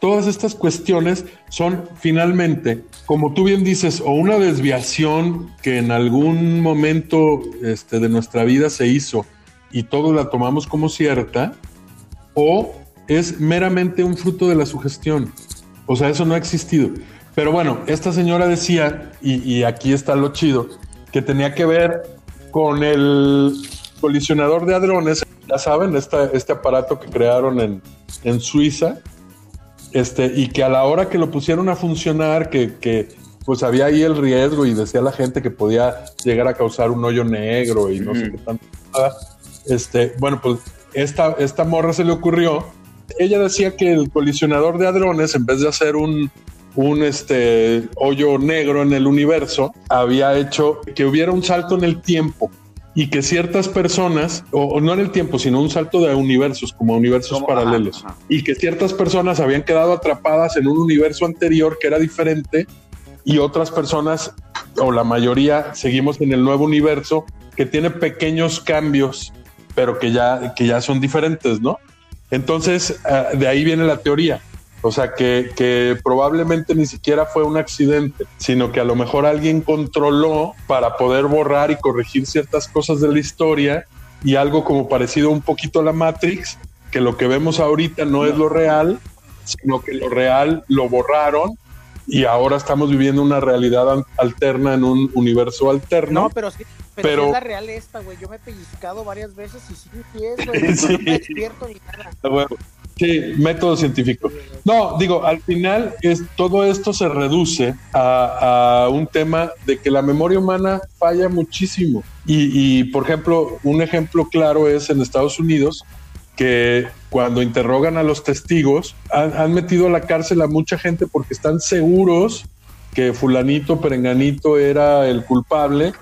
todas estas cuestiones son finalmente, como tú bien dices, o una desviación que en algún momento este, de nuestra vida se hizo y todos la tomamos como cierta, o es meramente un fruto de la sugestión. O sea, eso no ha existido. Pero bueno, esta señora decía, y, y aquí está lo chido, que tenía que ver con el colisionador de hadrones, ya saben, esta, este aparato que crearon en, en Suiza, este, y que a la hora que lo pusieron a funcionar, que, que, pues había ahí el riesgo y decía la gente que podía llegar a causar un hoyo negro y no mm. sé qué tanto. Este, bueno, pues esta, esta morra se le ocurrió. Ella decía que el colisionador de hadrones, en vez de hacer un, un este, hoyo negro en el universo, había hecho que hubiera un salto en el tiempo y que ciertas personas, o, o, no en el tiempo, sino un salto de universos, como universos como, paralelos, ajá, ajá. y que ciertas personas habían quedado atrapadas en un universo anterior que era diferente y otras personas, o la mayoría, seguimos en el nuevo universo que tiene pequeños cambios, pero que ya, que ya son diferentes, ¿no? Entonces, uh, de ahí viene la teoría. O sea, que, que, probablemente ni siquiera fue un accidente, sino que a lo mejor alguien controló para poder borrar y corregir ciertas cosas de la historia y algo como parecido un poquito a la Matrix, que lo que vemos ahorita no es lo real, sino que lo real lo borraron y ahora estamos viviendo una realidad alterna en un universo alterno. No, pero sí, pero, pero... Sí es la real esta, güey. Yo me he pellizcado varias veces y sí, sí es, güey. <laughs> sí. No me despierto ni nada. Bueno, Sí, método científico. No, digo, al final es, todo esto se reduce a, un tema de que la memoria humana falla muchísimo. Y, y, por ejemplo, un ejemplo claro es en Estados Unidos, que cuando interrogan a los testigos, han metido a la cárcel a mucha gente porque están seguros que fulanito, perenganito era el culpable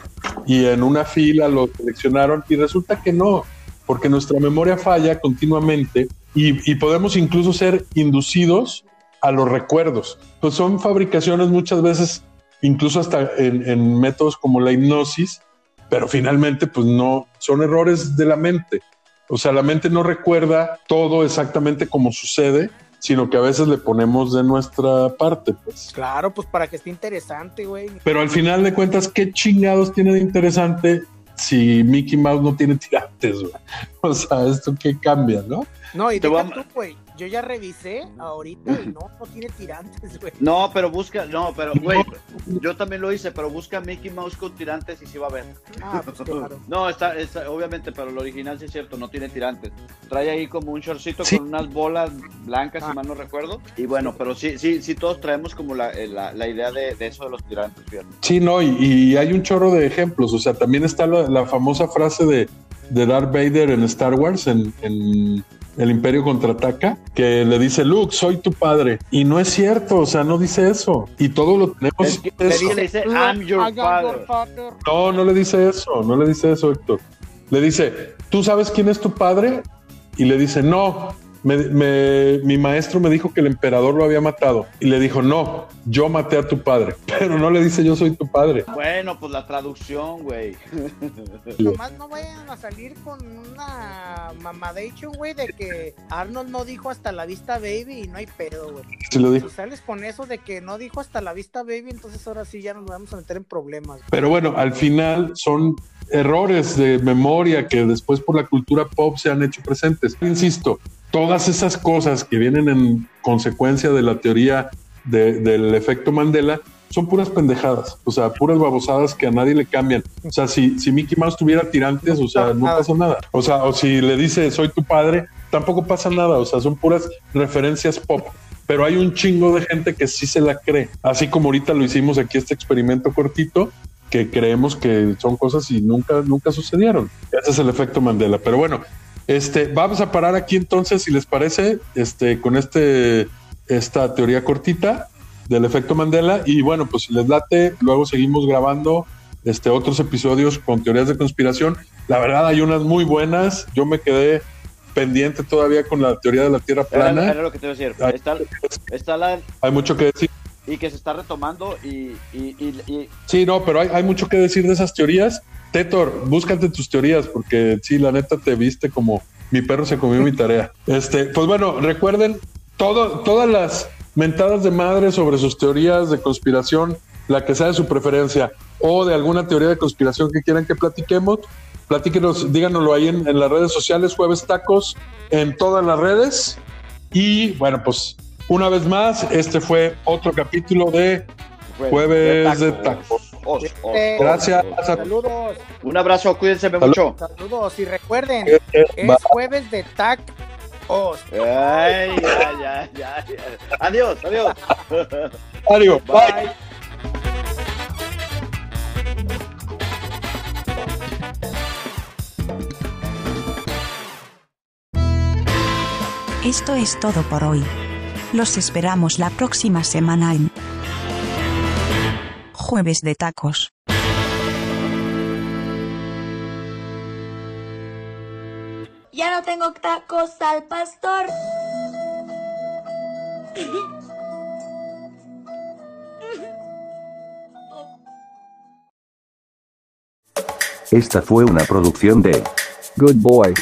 y en una fila lo seleccionaron y resulta que no, porque nuestra memoria falla continuamente y, y, podemos incluso ser inducidos a los recuerdos. Pues son fabricaciones muchas veces, incluso hasta en, en, métodos como la hipnosis, pero finalmente pues no, son errores de la mente. O sea, la mente no recuerda todo exactamente como sucede, sino que a veces le ponemos de nuestra parte, pues. Claro, pues para que esté interesante, güey. Pero al final de cuentas, ¿qué chingados tiene de interesante si Mickey Mouse no tiene tirantes, güey? <laughs> O sea, esto qué cambia, ¿no? No, y te deja tú, güey. Yo ya revisé ahorita y no, no tiene tirantes, güey. No, pero busca, no, pero, güey, yo también lo hice, pero busca Mickey Mouse con tirantes y sí va a ver. Ah, pues claro. <laughs> No, está, está, obviamente, pero el original sí es cierto, no tiene tirantes. Trae ahí como un shortcito sí. con unas bolas blancas, ah. si mal no recuerdo. Y bueno, pero sí, sí, sí, todos traemos como la, la, la idea de, de, eso de los tirantes, fíjate. Sí, no, y, y, hay un chorro de ejemplos. O sea, también está la, la famosa frase de, de Darth Vader en Star Wars, en, en el Imperio contraataca, que le dice, Luke, soy tu padre. Y no es cierto, o sea, no dice eso. Y todo lo tenemos. Es que eso. Le dice, I'm your father. No, no le dice eso, no le dice eso, Héctor. Le dice, ¿tú sabes quién es tu padre? Y le dice, no, me, me, mi maestro me dijo que el emperador lo había matado. Y le dijo, no, yo maté a tu padre. <laughs> Pero no le dice, yo soy tu padre. Bueno, pues la traducción, güey. <laughs> Nomás no vayan a salir con una mamadation, güey, de que Arnold no dijo hasta la vista, baby, y no hay pedo, güey. Sí lo dijo. Si sales con eso de que no dijo hasta la vista, baby, entonces ahora sí ya nos vamos a meter en problemas. Pero bueno, al final son errores de memoria que después por la cultura pop se han hecho presentes. Insisto, todas esas cosas que vienen en consecuencia de la teoría de, del efecto Mandela son puras pendejadas, o sea, puras babosadas que a nadie le cambian. O sea, si, si Mickey Mouse tuviera tirantes, o sea, no pasa nada. O sea, o si le dice soy tu padre, tampoco pasa nada. O sea, son puras referencias pop. pero hay un chingo de gente que sí se la cree, así como ahorita lo hicimos aquí este experimento cortito, que creemos que son cosas y nunca, nunca sucedieron. Ese es el efecto Mandela. Pero bueno, este, vamos a parar aquí entonces, si les parece, este, con este, esta teoría cortita del efecto Mandela. Y bueno, pues si les late, luego seguimos grabando este, otros episodios con teorías de conspiración. La verdad, hay unas muy buenas. Yo me quedé pendiente todavía con la teoría de la Tierra plana. Era, lo que te iba a decir. Está, está la... Hay mucho que decir. Y que se está retomando y... y, y, Sí, no, pero hay, hay, mucho que decir de esas teorías. Tetor, búscate tus teorías porque sí, la neta te viste como mi perro se comió mi tarea. Este, pues bueno, recuerden todo, todas las mentadas de madre sobre sus teorías de conspiración, la que sea de su preferencia, o de alguna teoría de conspiración que quieran que platiquemos, Platíquenos, díganoslo ahí en, las redes sociales, Jueves Tacos, en todas las redes. Y bueno, pues una vez más, este fue otro capítulo de Jueves de Tacos. Gracias. Saludos. Un abrazo, cuídense mucho. Saludos y recuerden, es jueves de tacos. Ay, ya, ya, ya, Adiós, adiós. Adiós, bye. Esto es todo por hoy. Los esperamos la próxima semana en Jueves de Tacos. Ya no tengo tacos al pastor. Esta fue una producción de Good Boy.